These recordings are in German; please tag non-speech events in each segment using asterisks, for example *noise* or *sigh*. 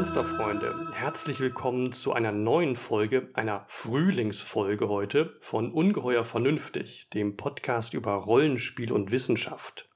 Monsterfreunde. Herzlich willkommen zu einer neuen Folge, einer Frühlingsfolge heute von Ungeheuer Vernünftig, dem Podcast über Rollenspiel und Wissenschaft.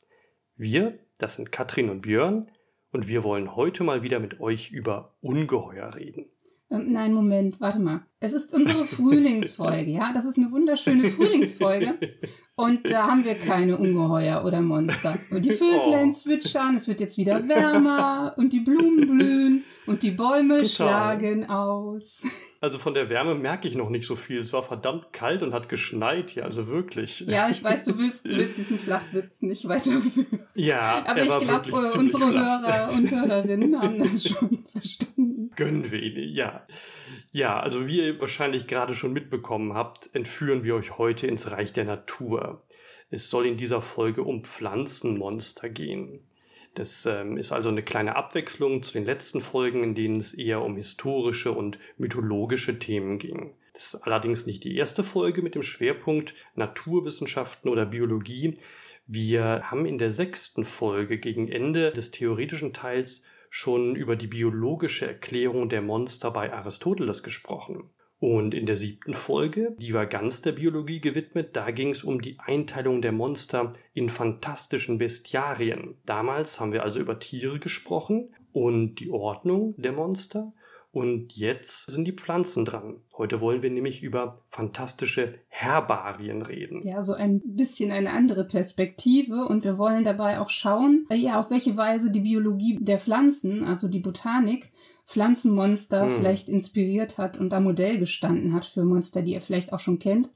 Wir, das sind Katrin und Björn, und wir wollen heute mal wieder mit euch über Ungeheuer reden. Ähm, nein, Moment, warte mal. Es ist unsere *laughs* Frühlingsfolge, ja? Das ist eine wunderschöne Frühlingsfolge. *laughs* Und da haben wir keine Ungeheuer oder Monster. Und die Vöglein oh. zwitschern, es wird jetzt wieder wärmer und die Blumen blühen und die Bäume Total. schlagen aus. Also von der Wärme merke ich noch nicht so viel. Es war verdammt kalt und hat geschneit hier, also wirklich. Ja, ich weiß, du willst, du willst diesen Flachwitz nicht weiterführen. Ja, aber ich glaube, unsere Hörer und Hörerinnen haben das schon *laughs* verstanden. Gönnen wir ihnen, ja. Ja, also wie ihr wahrscheinlich gerade schon mitbekommen habt, entführen wir euch heute ins Reich der Natur. Es soll in dieser Folge um Pflanzenmonster gehen. Das ähm, ist also eine kleine Abwechslung zu den letzten Folgen, in denen es eher um historische und mythologische Themen ging. Das ist allerdings nicht die erste Folge mit dem Schwerpunkt Naturwissenschaften oder Biologie. Wir haben in der sechsten Folge gegen Ende des theoretischen Teils schon über die biologische Erklärung der Monster bei Aristoteles gesprochen. Und in der siebten Folge, die war ganz der Biologie gewidmet, da ging es um die Einteilung der Monster in fantastischen Bestiarien. Damals haben wir also über Tiere gesprochen und die Ordnung der Monster und jetzt sind die Pflanzen dran. Heute wollen wir nämlich über fantastische Herbarien reden. Ja, so ein bisschen eine andere Perspektive. Und wir wollen dabei auch schauen, äh, ja, auf welche Weise die Biologie der Pflanzen, also die Botanik, Pflanzenmonster hm. vielleicht inspiriert hat und da Modell gestanden hat für Monster, die ihr vielleicht auch schon kennt.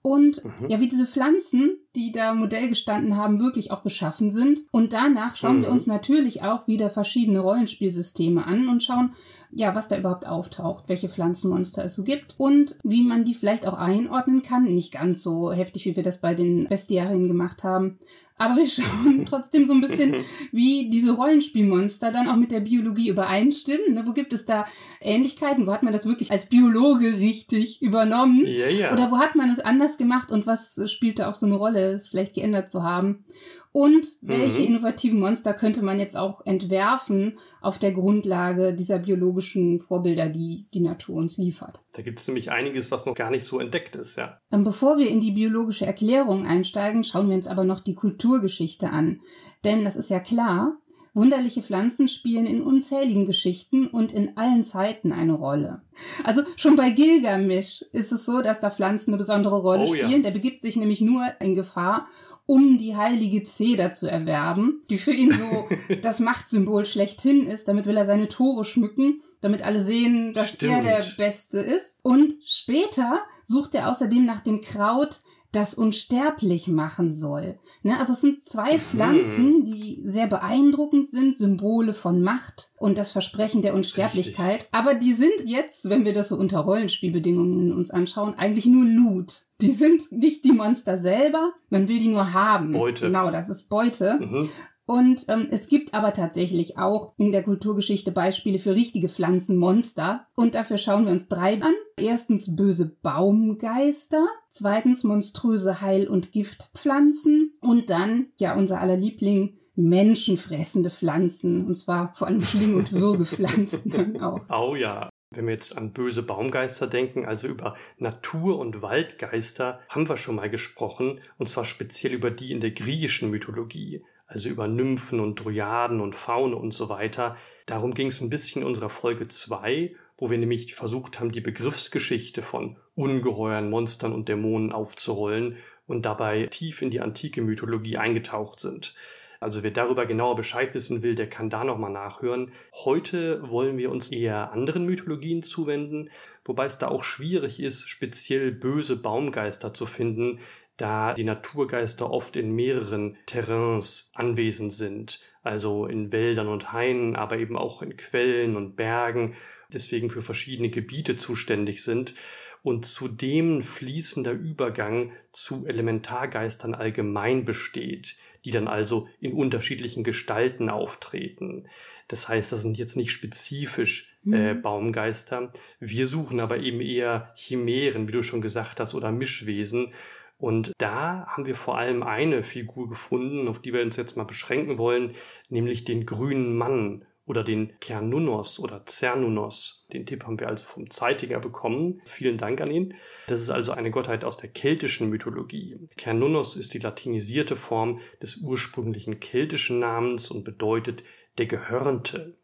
Und mhm. ja, wie diese Pflanzen, die da Modell gestanden haben, wirklich auch beschaffen sind. Und danach schauen mhm. wir uns natürlich auch wieder verschiedene Rollenspielsysteme an und schauen, ja, was da überhaupt auftaucht, welche Pflanzenmonster es so gibt und wie man die vielleicht auch einordnen kann. Nicht ganz so heftig, wie wir das bei den Bestiarien gemacht haben. Aber wir *laughs* schauen *laughs* trotzdem so ein bisschen, wie diese Rollenspielmonster dann auch mit der Biologie übereinstimmen. Ne, wo gibt es da Ähnlichkeiten? Wo hat man das wirklich als Biologe richtig übernommen? Ja, ja. Oder wo hat man es anders gemacht und was spielt da auch so eine Rolle, es vielleicht geändert zu haben? Und welche mhm. innovativen Monster könnte man jetzt auch entwerfen auf der Grundlage dieser biologischen Vorbilder, die die Natur uns liefert? Da gibt es nämlich einiges, was noch gar nicht so entdeckt ist, ja. Und bevor wir in die biologische Erklärung einsteigen, schauen wir uns aber noch die Kulturgeschichte an. Denn das ist ja klar, Wunderliche Pflanzen spielen in unzähligen Geschichten und in allen Zeiten eine Rolle. Also schon bei Gilgamesch ist es so, dass da Pflanzen eine besondere Rolle oh, spielen. Ja. Der begibt sich nämlich nur in Gefahr, um die heilige Zeder zu erwerben, die für ihn so *laughs* das Machtsymbol schlechthin ist. Damit will er seine Tore schmücken, damit alle sehen, dass Stimmt. er der Beste ist. Und später sucht er außerdem nach dem Kraut, das unsterblich machen soll. Ne? Also es sind zwei mhm. Pflanzen, die sehr beeindruckend sind, Symbole von Macht und das Versprechen der Unsterblichkeit. Richtig. Aber die sind jetzt, wenn wir das so unter Rollenspielbedingungen uns anschauen, eigentlich nur Loot. Die sind nicht die Monster selber, man will die nur haben. Beute. Genau, das ist Beute. Mhm. Und ähm, es gibt aber tatsächlich auch in der Kulturgeschichte Beispiele für richtige Pflanzenmonster. Und dafür schauen wir uns drei an. Erstens böse Baumgeister, zweitens monströse Heil- und Giftpflanzen und dann, ja, unser aller Liebling, menschenfressende Pflanzen. Und zwar vor allem Schling- und Würgepflanzen *laughs* auch. Oh ja. Wenn wir jetzt an böse Baumgeister denken, also über Natur- und Waldgeister, haben wir schon mal gesprochen, und zwar speziell über die in der griechischen Mythologie also über Nymphen und Dryaden und Faune und so weiter. Darum ging es ein bisschen in unserer Folge 2, wo wir nämlich versucht haben, die Begriffsgeschichte von Ungeheuern, Monstern und Dämonen aufzurollen und dabei tief in die antike Mythologie eingetaucht sind. Also wer darüber genauer Bescheid wissen will, der kann da nochmal nachhören. Heute wollen wir uns eher anderen Mythologien zuwenden, wobei es da auch schwierig ist, speziell böse Baumgeister zu finden, da die Naturgeister oft in mehreren Terrains anwesend sind, also in Wäldern und Hainen, aber eben auch in Quellen und Bergen, deswegen für verschiedene Gebiete zuständig sind und zudem fließender Übergang zu Elementargeistern allgemein besteht, die dann also in unterschiedlichen Gestalten auftreten. Das heißt, das sind jetzt nicht spezifisch äh, mhm. Baumgeister. Wir suchen aber eben eher Chimären, wie du schon gesagt hast, oder Mischwesen, und da haben wir vor allem eine Figur gefunden, auf die wir uns jetzt mal beschränken wollen, nämlich den grünen Mann oder den Cernunnos oder Cernunnos. Den Tipp haben wir also vom Zeitiger bekommen. Vielen Dank an ihn. Das ist also eine Gottheit aus der keltischen Mythologie. Cernunnos ist die latinisierte Form des ursprünglichen keltischen Namens und bedeutet der Gehörnte.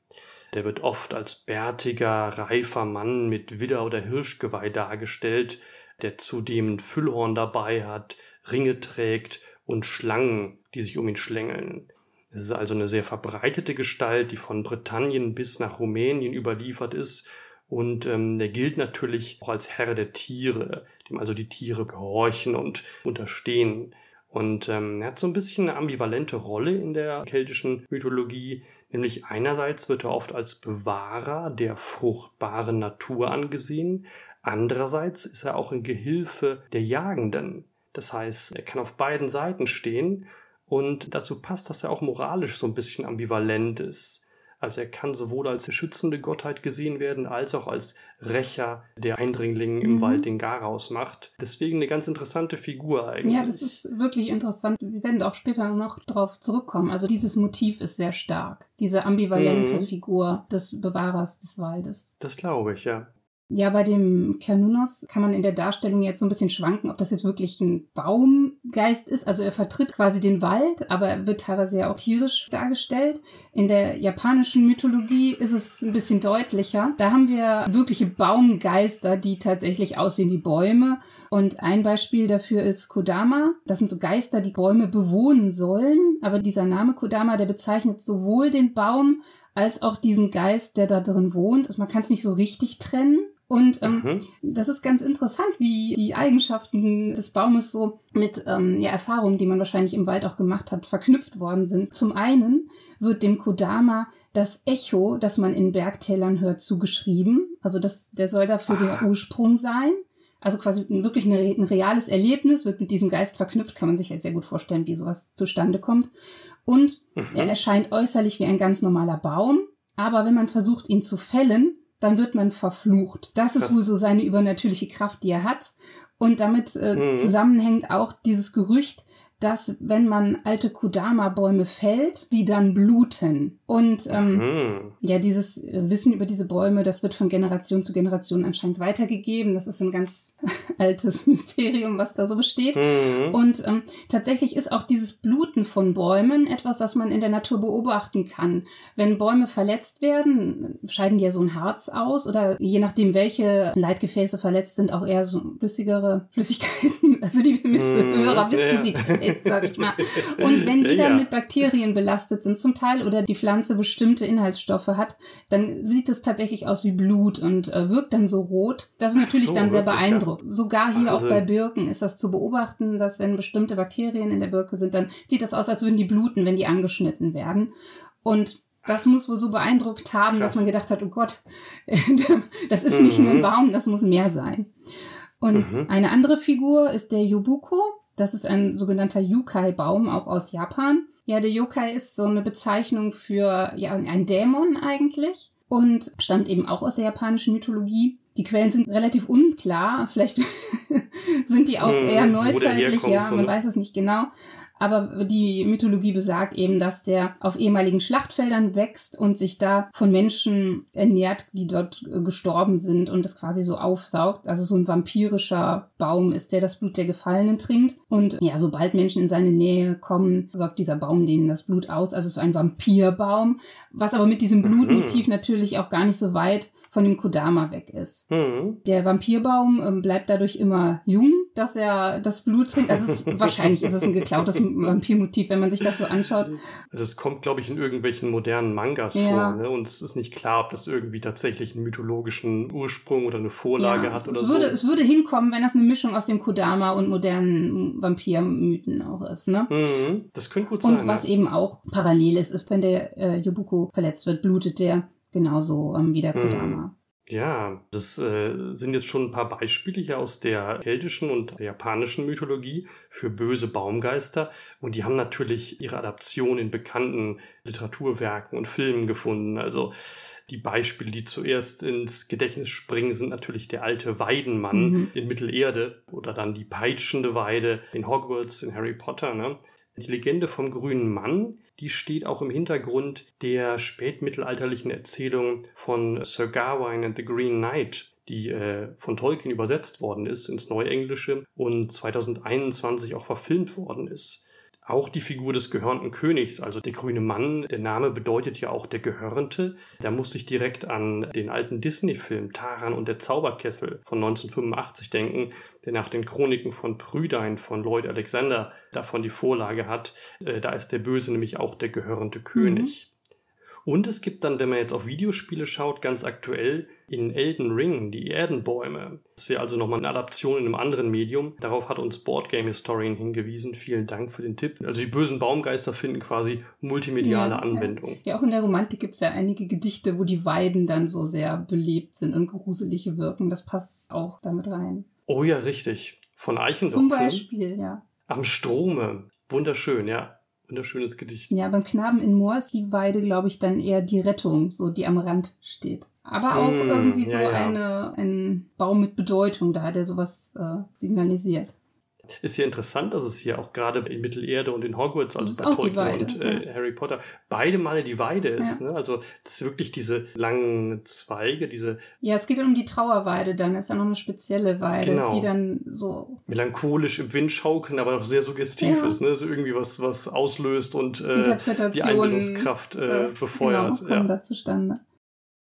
Der wird oft als bärtiger, reifer Mann mit Widder- oder Hirschgeweih dargestellt, der zudem ein Füllhorn dabei hat, Ringe trägt und Schlangen, die sich um ihn schlängeln. Es ist also eine sehr verbreitete Gestalt, die von Britannien bis nach Rumänien überliefert ist. Und ähm, der gilt natürlich auch als Herr der Tiere, dem also die Tiere gehorchen und unterstehen. Und ähm, er hat so ein bisschen eine ambivalente Rolle in der keltischen Mythologie. Nämlich einerseits wird er oft als Bewahrer der fruchtbaren Natur angesehen, andererseits ist er auch ein Gehilfe der Jagenden. Das heißt, er kann auf beiden Seiten stehen und dazu passt, dass er auch moralisch so ein bisschen ambivalent ist. Also er kann sowohl als schützende Gottheit gesehen werden, als auch als Rächer der Eindringlinge im mhm. Wald den Garaus macht. Deswegen eine ganz interessante Figur eigentlich. Ja, das ist wirklich interessant. Wir werden auch später noch darauf zurückkommen. Also dieses Motiv ist sehr stark. Diese ambivalente mhm. Figur des Bewahrers des Waldes. Das glaube ich, ja. Ja, bei dem Kernunos kann man in der Darstellung jetzt so ein bisschen schwanken, ob das jetzt wirklich ein Baumgeist ist. Also er vertritt quasi den Wald, aber er wird teilweise ja auch tierisch dargestellt. In der japanischen Mythologie ist es ein bisschen deutlicher. Da haben wir wirkliche Baumgeister, die tatsächlich aussehen wie Bäume. Und ein Beispiel dafür ist Kodama. Das sind so Geister, die Bäume bewohnen sollen. Aber dieser Name Kodama, der bezeichnet sowohl den Baum als auch diesen Geist, der da drin wohnt. Also man kann es nicht so richtig trennen. Und ähm, mhm. das ist ganz interessant, wie die Eigenschaften des Baumes so mit ähm, ja, Erfahrungen, die man wahrscheinlich im Wald auch gemacht hat, verknüpft worden sind. Zum einen wird dem Kodama das Echo, das man in Bergtälern hört, zugeschrieben. Also das, der soll dafür ah. der Ursprung sein. Also quasi wirklich eine, ein reales Erlebnis wird mit diesem Geist verknüpft, kann man sich ja sehr gut vorstellen, wie sowas zustande kommt. Und mhm. er erscheint äußerlich wie ein ganz normaler Baum, aber wenn man versucht, ihn zu fällen, dann wird man verflucht. Das ist wohl so seine übernatürliche Kraft, die er hat. Und damit äh, mhm. zusammenhängt auch dieses Gerücht, dass wenn man alte Kudama-Bäume fällt, die dann bluten. Und ähm, mhm. ja, dieses äh, Wissen über diese Bäume, das wird von Generation zu Generation anscheinend weitergegeben. Das ist ein ganz *laughs* altes Mysterium, was da so besteht. Mhm. Und ähm, tatsächlich ist auch dieses Bluten von Bäumen etwas, das man in der Natur beobachten kann. Wenn Bäume verletzt werden, scheiden die ja so ein Harz aus oder je nachdem, welche Leitgefäße verletzt sind, auch eher so flüssigere Flüssigkeiten, *laughs* also die mit mhm. höherer Viskosität sag ich mal. Und wenn die dann ja. mit Bakterien belastet sind zum Teil oder die Pflanze bestimmte Inhaltsstoffe hat, dann sieht es tatsächlich aus wie Blut und äh, wirkt dann so rot. Das ist natürlich so, dann sehr beeindruckend. Ja. Sogar hier Wahnsinn. auch bei Birken ist das zu beobachten, dass wenn bestimmte Bakterien in der Birke sind, dann sieht das aus, als würden die bluten, wenn die angeschnitten werden. Und das muss wohl so beeindruckt haben, Krass. dass man gedacht hat, oh Gott, *laughs* das ist nicht nur ein mhm. Baum, das muss mehr sein. Und mhm. eine andere Figur ist der Yubuko. Das ist ein sogenannter Yukai-Baum, auch aus Japan. Ja, der Yokai ist so eine Bezeichnung für ja, ein Dämon eigentlich und stammt eben auch aus der japanischen Mythologie. Die Quellen sind relativ unklar. Vielleicht *laughs* sind die auch hm, eher neuzeitlich, ja, man ne? weiß es nicht genau. Aber die Mythologie besagt eben, dass der auf ehemaligen Schlachtfeldern wächst und sich da von Menschen ernährt, die dort äh, gestorben sind und das quasi so aufsaugt. Also so ein vampirischer Baum ist, der das Blut der Gefallenen trinkt. Und ja, sobald Menschen in seine Nähe kommen, saugt dieser Baum denen das Blut aus. Also so ein Vampirbaum, was aber mit diesem mhm. Blutmotiv natürlich auch gar nicht so weit von dem Kodama weg ist. Mhm. Der Vampirbaum ähm, bleibt dadurch immer jung, dass er das Blut trinkt. Also es wahrscheinlich ist es ein geklautes Vampirmotiv, wenn man sich das so anschaut. Das kommt, glaube ich, in irgendwelchen modernen Mangas ja. vor. Ne? Und es ist nicht klar, ob das irgendwie tatsächlich einen mythologischen Ursprung oder eine Vorlage ja, hat oder es würde, so. Es würde hinkommen, wenn das eine Mischung aus dem Kodama und modernen Vampirmythen auch ist. Ne? Mhm. Das könnte gut sein. Und was ja. eben auch parallel ist, ist, wenn der äh, Yobuko verletzt wird, blutet der genauso ähm, wie der Kodama. Mhm. Ja, das äh, sind jetzt schon ein paar Beispiele hier aus der keltischen und der japanischen Mythologie für böse Baumgeister. Und die haben natürlich ihre Adaption in bekannten Literaturwerken und Filmen gefunden. Also die Beispiele, die zuerst ins Gedächtnis springen, sind natürlich der alte Weidenmann mhm. in Mittelerde oder dann die peitschende Weide in Hogwarts, in Harry Potter. Ne? Die Legende vom grünen Mann, die steht auch im Hintergrund der spätmittelalterlichen Erzählung von Sir Gawain and the Green Knight, die äh, von Tolkien übersetzt worden ist ins Neuenglische und 2021 auch verfilmt worden ist. Auch die Figur des gehörnten Königs, also der grüne Mann, der Name bedeutet ja auch der Gehörnte. Da musste ich direkt an den alten Disney-Film Taran und der Zauberkessel von 1985 denken, der nach den Chroniken von Prüdein von Lloyd Alexander davon die Vorlage hat. Äh, da ist der Böse nämlich auch der gehörnte König. Mhm. Und es gibt dann, wenn man jetzt auf Videospiele schaut, ganz aktuell in Elden Ring die Erdenbäume. Das wäre also nochmal eine Adaption in einem anderen Medium. Darauf hat uns Boardgame Historian hingewiesen. Vielen Dank für den Tipp. Also die bösen Baumgeister finden quasi multimediale ja, Anwendung. Ja. auch in der Romantik gibt es ja einige Gedichte, wo die Weiden dann so sehr belebt sind und gruselige wirken. Das passt auch damit rein. Oh ja, richtig. Von Eichendorff. Zum Beispiel, ja. Am Strome. Wunderschön, ja wunderschönes Gedicht. Ja, beim Knaben in Moor ist die Weide, glaube ich, dann eher die Rettung, so die am Rand steht. Aber auch mm, irgendwie ja, so ja. Eine, ein Baum mit Bedeutung da, der sowas äh, signalisiert. Ist ja interessant, dass es hier auch gerade in Mittelerde und in Hogwarts, also bei Tolkien und äh, ja. Harry Potter, beide Male die Weide ist. Ja. Ne? Also das ist wirklich diese langen Zweige, diese. Ja, es geht um die Trauerweide dann. Ist ja noch eine spezielle Weide, genau. die dann so. Melancholisch im Wind schaukeln, aber auch sehr suggestiv ja. ist. Ne? So irgendwie was, was auslöst und äh, die Einbildungskraft äh, befeuert. Genau, kommen da zustande.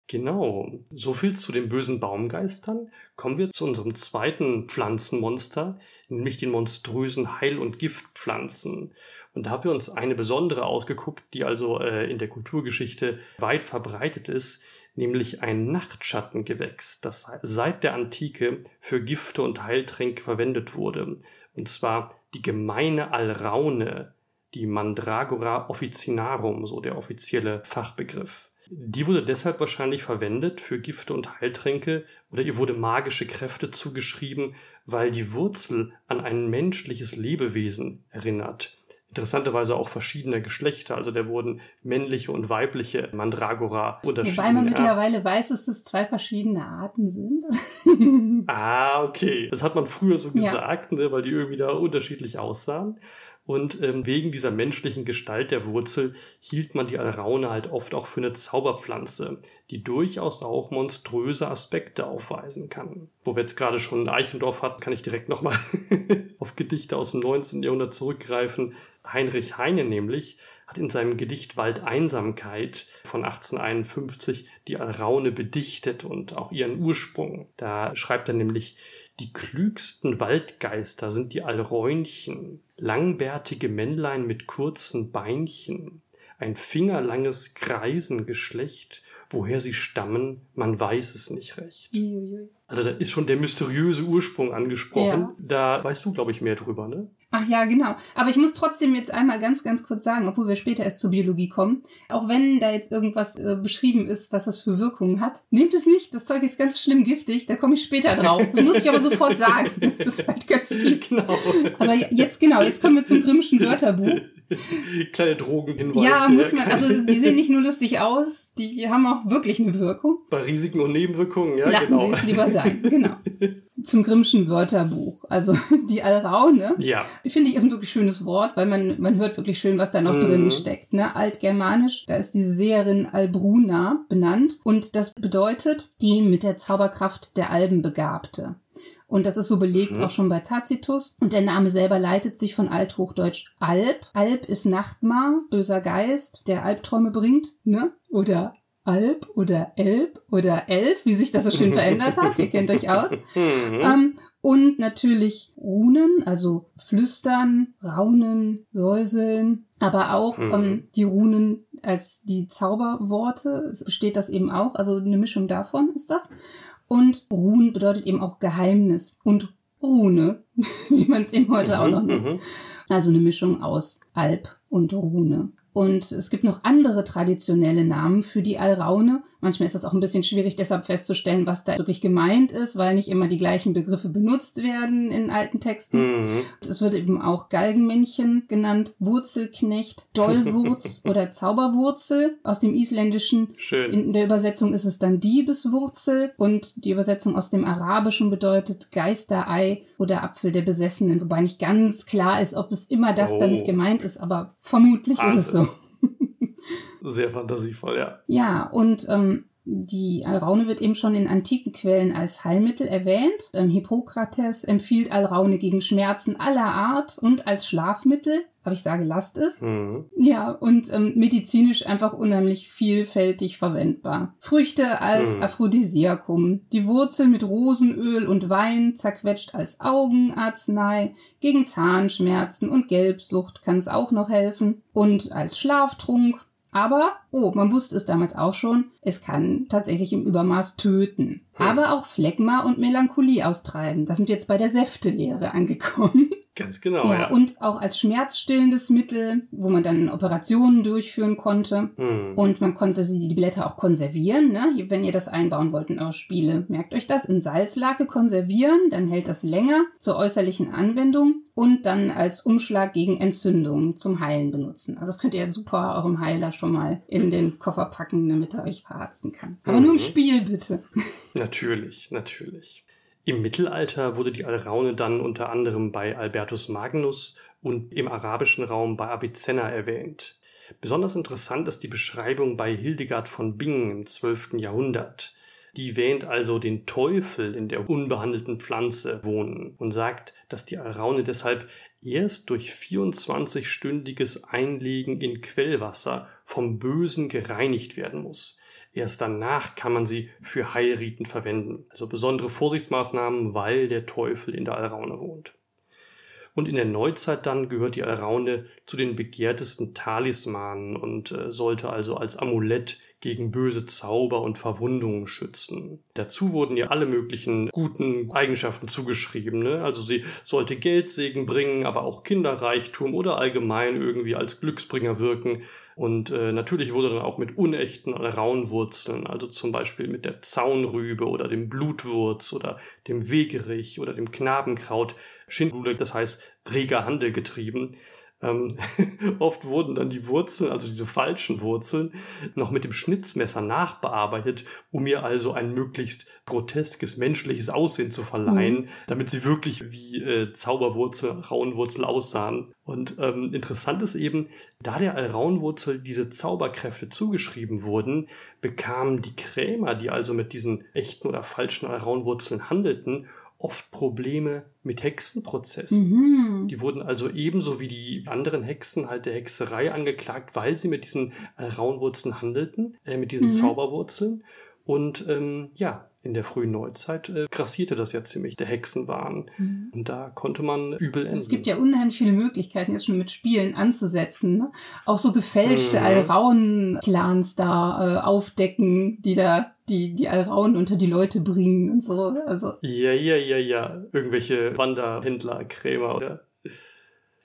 Genau. So viel zu den bösen Baumgeistern. Kommen wir zu unserem zweiten Pflanzenmonster, nämlich den monströsen Heil- und Giftpflanzen. Und da haben wir uns eine besondere ausgeguckt, die also äh, in der Kulturgeschichte weit verbreitet ist, nämlich ein Nachtschattengewächs, das seit der Antike für Gifte und Heiltränke verwendet wurde. Und zwar die gemeine Alraune, die Mandragora officinarum, so der offizielle Fachbegriff. Die wurde deshalb wahrscheinlich verwendet für Gifte und Heiltränke oder ihr wurde magische Kräfte zugeschrieben, weil die Wurzel an ein menschliches Lebewesen erinnert. Interessanterweise auch verschiedene Geschlechter, also da wurden männliche und weibliche Mandragora unterschieden. Wobei man ja. mittlerweile weiß, dass das zwei verschiedene Arten sind. ah, okay. Das hat man früher so gesagt, ja. ne, weil die irgendwie da unterschiedlich aussahen. Und ähm, wegen dieser menschlichen Gestalt der Wurzel hielt man die Alraune halt oft auch für eine Zauberpflanze, die durchaus auch monströse Aspekte aufweisen kann. Wo wir jetzt gerade schon Eichendorf hatten, kann ich direkt nochmal *laughs* auf Gedichte aus dem 19. Jahrhundert zurückgreifen. Heinrich Heine nämlich hat in seinem Gedicht Waldeinsamkeit von 1851 die Alraune bedichtet und auch ihren Ursprung. Da schreibt er nämlich, die klügsten Waldgeister sind die Alräunchen, langbärtige Männlein mit kurzen Beinchen, ein fingerlanges Kreisengeschlecht, woher sie stammen, man weiß es nicht recht. Also da ist schon der mysteriöse Ursprung angesprochen. Ja. Da weißt du, glaube ich, mehr drüber, ne? Ach ja, genau. Aber ich muss trotzdem jetzt einmal ganz, ganz kurz sagen, obwohl wir später erst zur Biologie kommen, auch wenn da jetzt irgendwas äh, beschrieben ist, was das für Wirkungen hat, nehmt es nicht. Das Zeug ist ganz schlimm giftig. Da komme ich später drauf. Das muss ich aber sofort sagen. *laughs* Das ist halt ganz fies. Genau. Aber jetzt genau, jetzt kommen wir zum Grimmschen Wörterbuch. Kleine Drogenhinweise. Ja, muss man. Also die sehen nicht nur lustig aus, die haben auch wirklich eine Wirkung. Bei Risiken und Nebenwirkungen, ja, Lassen genau. Sie es lieber sein, genau. *laughs* Zum Grimmschen Wörterbuch. Also *laughs* die Alraune. Ja. Finde ich ist ein wirklich schönes Wort, weil man, man hört wirklich schön, was da noch mhm. drin steckt. Ne? Altgermanisch, da ist diese Seherin Albruna benannt. Und das bedeutet die mit der Zauberkraft der Alben Begabte. Und das ist so belegt mhm. auch schon bei Tacitus. Und der Name selber leitet sich von Althochdeutsch Alb. Alb ist Nachtmar, böser Geist, der Albträume bringt, ne? Oder Alb oder Elb oder Elf, wie sich das so schön verändert hat. Ihr kennt euch aus. *laughs* Mhm. Ähm, und natürlich Runen, also Flüstern, Raunen, Säuseln, aber auch mhm. ähm, die Runen als die Zauberworte. Es besteht das eben auch, also eine Mischung davon ist das. Und Run bedeutet eben auch Geheimnis und Rune, *laughs* wie man es eben heute mhm, auch noch nennt. Mhm. Also eine Mischung aus Alp und Rune. Und es gibt noch andere traditionelle Namen für die Alraune. Manchmal ist es auch ein bisschen schwierig, deshalb festzustellen, was da wirklich gemeint ist, weil nicht immer die gleichen Begriffe benutzt werden in alten Texten. Mhm. Es wird eben auch Galgenmännchen genannt, Wurzelknecht, Dollwurz *laughs* oder Zauberwurzel. Aus dem Isländischen Schön. in der Übersetzung ist es dann Diebeswurzel und die Übersetzung aus dem Arabischen bedeutet Geisterei oder Apfel der Besessenen, wobei nicht ganz klar ist, ob es immer das oh. damit gemeint ist, aber vermutlich also. ist es so. *laughs* Sehr fantasievoll, ja. Ja, und ähm, die Alraune wird eben schon in antiken Quellen als Heilmittel erwähnt. Ähm, Hippokrates empfiehlt Alraune gegen Schmerzen aller Art und als Schlafmittel. Aber ich sage, lasst es. Mhm. Ja, und ähm, medizinisch einfach unheimlich vielfältig verwendbar. Früchte als mhm. Aphrodisiakum. Die Wurzel mit Rosenöl und Wein zerquetscht als Augenarznei. Gegen Zahnschmerzen und Gelbsucht kann es auch noch helfen. Und als Schlaftrunk aber, oh, man wusste es damals auch schon, es kann tatsächlich im Übermaß töten. Hm. Aber auch Phlegma und Melancholie austreiben. Da sind wir jetzt bei der Säftelehre angekommen. Ganz genau, ja, ja. Und auch als schmerzstillendes Mittel, wo man dann Operationen durchführen konnte. Hm. Und man konnte die Blätter auch konservieren, ne? wenn ihr das einbauen wollt in eure Spiele. Merkt euch das, in Salzlake konservieren, dann hält das länger zur äußerlichen Anwendung und dann als Umschlag gegen Entzündungen zum Heilen benutzen. Also das könnt ihr super eurem Heiler schon mal in den Koffer packen, damit er euch verarzten kann. Aber mhm. nur im mhm. Spiel bitte. Natürlich, natürlich. Im Mittelalter wurde die Alraune dann unter anderem bei Albertus Magnus und im arabischen Raum bei Avicenna erwähnt. Besonders interessant ist die Beschreibung bei Hildegard von Bingen im 12. Jahrhundert. Die wähnt also den Teufel in der unbehandelten Pflanze wohnen und sagt, dass die Alraune deshalb erst durch 24-stündiges Einlegen in Quellwasser vom Bösen gereinigt werden muss. Erst danach kann man sie für Heilriten verwenden. Also besondere Vorsichtsmaßnahmen, weil der Teufel in der Alraune wohnt. Und in der Neuzeit dann gehört die Alraune zu den begehrtesten Talismanen und äh, sollte also als Amulett gegen böse Zauber und Verwundungen schützen. Dazu wurden ihr alle möglichen guten Eigenschaften zugeschrieben. Ne? Also sie sollte Geldsegen bringen, aber auch Kinderreichtum oder allgemein irgendwie als Glücksbringer wirken. Und äh, natürlich wurde dann auch mit unechten Raunwurzeln, also zum Beispiel mit der Zaunrübe oder dem Blutwurz oder dem Wegerich oder dem Knabenkraut, Schindlude, das heißt reger Handel getrieben. Ähm, *laughs* oft wurden dann die Wurzeln, also diese falschen Wurzeln, noch mit dem Schnitzmesser nachbearbeitet, um ihr also ein möglichst groteskes menschliches Aussehen zu verleihen, mhm. damit sie wirklich wie äh, Zauberwurzel, Rauenwurzel aussahen. Und ähm, interessant ist eben, da der Alraunwurzel diese Zauberkräfte zugeschrieben wurden, bekamen die Krämer, die also mit diesen echten oder falschen Alraunwurzeln handelten, oft Probleme mit Hexenprozessen. Mhm. Die wurden also ebenso wie die anderen Hexen halt der Hexerei angeklagt, weil sie mit diesen äh, Raunwurzeln handelten, äh, mit diesen mhm. Zauberwurzeln. Und ähm, ja, in der frühen Neuzeit äh, grassierte das ja ziemlich, der Hexenwahn. Mhm. Und da konnte man übel enden. Es gibt ja unheimlich viele Möglichkeiten, jetzt schon mit Spielen anzusetzen. Ne? Auch so gefälschte mhm. Alraun-Clans da äh, aufdecken, die da die, die Alraun unter die Leute bringen und so. Also. Ja, ja, ja, ja. Irgendwelche Wanderhändler, Krämer oder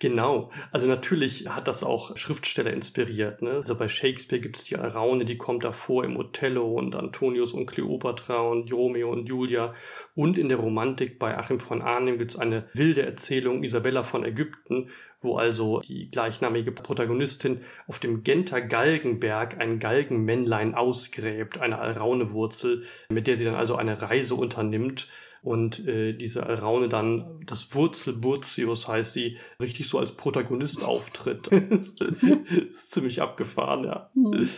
Genau. Also natürlich hat das auch Schriftsteller inspiriert. Ne? Also bei Shakespeare gibt es die Araune, die kommt davor im Othello und Antonius und Cleopatra und Romeo und Julia. Und in der Romantik bei Achim von Arnim gibt es eine wilde Erzählung Isabella von Ägypten, wo also die gleichnamige Protagonistin auf dem Genter Galgenberg ein Galgenmännlein ausgräbt, eine Alraunewurzel, mit der sie dann also eine Reise unternimmt und äh, diese Alraune dann, das Wurzelburzius heißt sie, richtig so als Protagonist auftritt. *laughs* ist ziemlich abgefahren, ja. Mhm.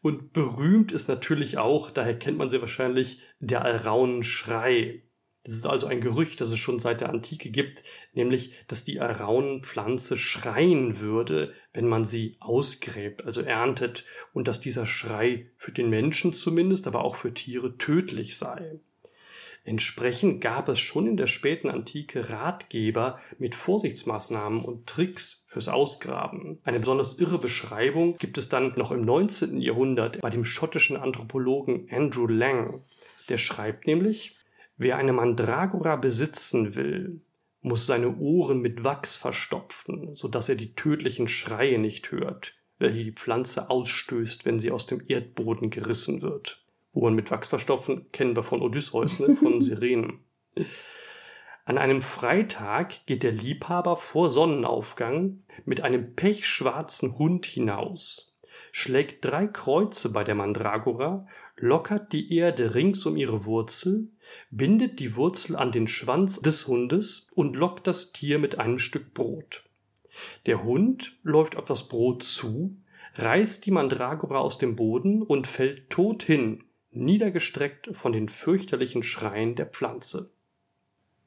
Und berühmt ist natürlich auch, daher kennt man sie wahrscheinlich, der Alraunenschrei. Das ist also ein Gerücht, das es schon seit der Antike gibt, nämlich, dass die Alraunenpflanze schreien würde, wenn man sie ausgräbt, also erntet, und dass dieser Schrei für den Menschen zumindest, aber auch für Tiere tödlich sei. Entsprechend gab es schon in der späten Antike Ratgeber mit Vorsichtsmaßnahmen und Tricks fürs Ausgraben. Eine besonders irre Beschreibung gibt es dann noch im 19. Jahrhundert bei dem schottischen Anthropologen Andrew Lang. Der schreibt nämlich, wer eine Mandragora besitzen will, muss seine Ohren mit Wachs verstopfen, so dass er die tödlichen Schreie nicht hört. welche die Pflanze ausstößt, wenn sie aus dem Erdboden gerissen wird. Uhren mit Wachsverstoffen kennen wir von Odysseus, ne? von *laughs* Sirenen. An einem Freitag geht der Liebhaber vor Sonnenaufgang mit einem pechschwarzen Hund hinaus, schlägt drei Kreuze bei der Mandragora, lockert die Erde rings um ihre Wurzel, bindet die Wurzel an den Schwanz des Hundes und lockt das Tier mit einem Stück Brot. Der Hund läuft auf das Brot zu, reißt die Mandragora aus dem Boden und fällt tot hin, niedergestreckt von den fürchterlichen Schreien der Pflanze.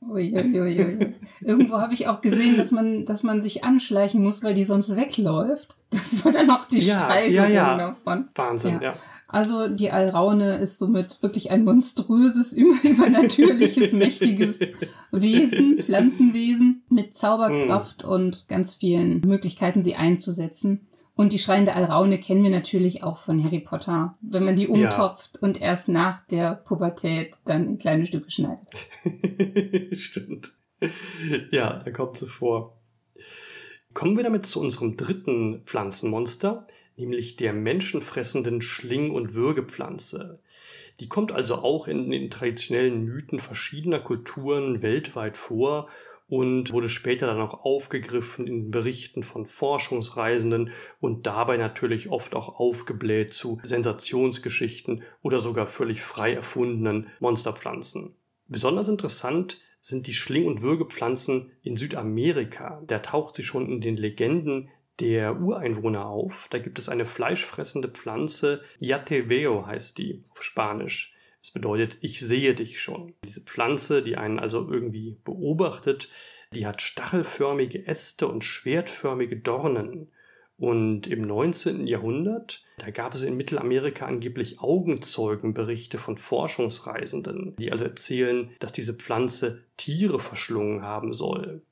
Uiuiui. Irgendwo habe ich auch gesehen, dass man, dass man sich anschleichen muss, weil die sonst wegläuft. Das war dann auch die ja, Steigerung ja, ja. davon. Wahnsinn, ja. ja. Also die Alraune ist somit wirklich ein monströses, *laughs* übernatürliches, mächtiges Wesen, Pflanzenwesen mit Zauberkraft hm. und ganz vielen Möglichkeiten, sie einzusetzen. Und die schreiende Alraune kennen wir natürlich auch von Harry Potter, wenn man die umtopft ja. und erst nach der Pubertät dann in kleine Stücke schneidet. *laughs* Stimmt. Ja, da kommt sie vor. Kommen wir damit zu unserem dritten Pflanzenmonster, nämlich der menschenfressenden Schling- und Würgepflanze. Die kommt also auch in den traditionellen Mythen verschiedener Kulturen weltweit vor und wurde später dann auch aufgegriffen in Berichten von Forschungsreisenden und dabei natürlich oft auch aufgebläht zu Sensationsgeschichten oder sogar völlig frei erfundenen Monsterpflanzen. Besonders interessant sind die Schling- und Würgepflanzen in Südamerika. Da taucht sie schon in den Legenden der Ureinwohner auf. Da gibt es eine fleischfressende Pflanze, Yateveo heißt die auf Spanisch. Das bedeutet, ich sehe dich schon. Diese Pflanze, die einen also irgendwie beobachtet, die hat stachelförmige Äste und schwertförmige Dornen. Und im 19. Jahrhundert, da gab es in Mittelamerika angeblich Augenzeugenberichte von Forschungsreisenden, die also erzählen, dass diese Pflanze Tiere verschlungen haben soll.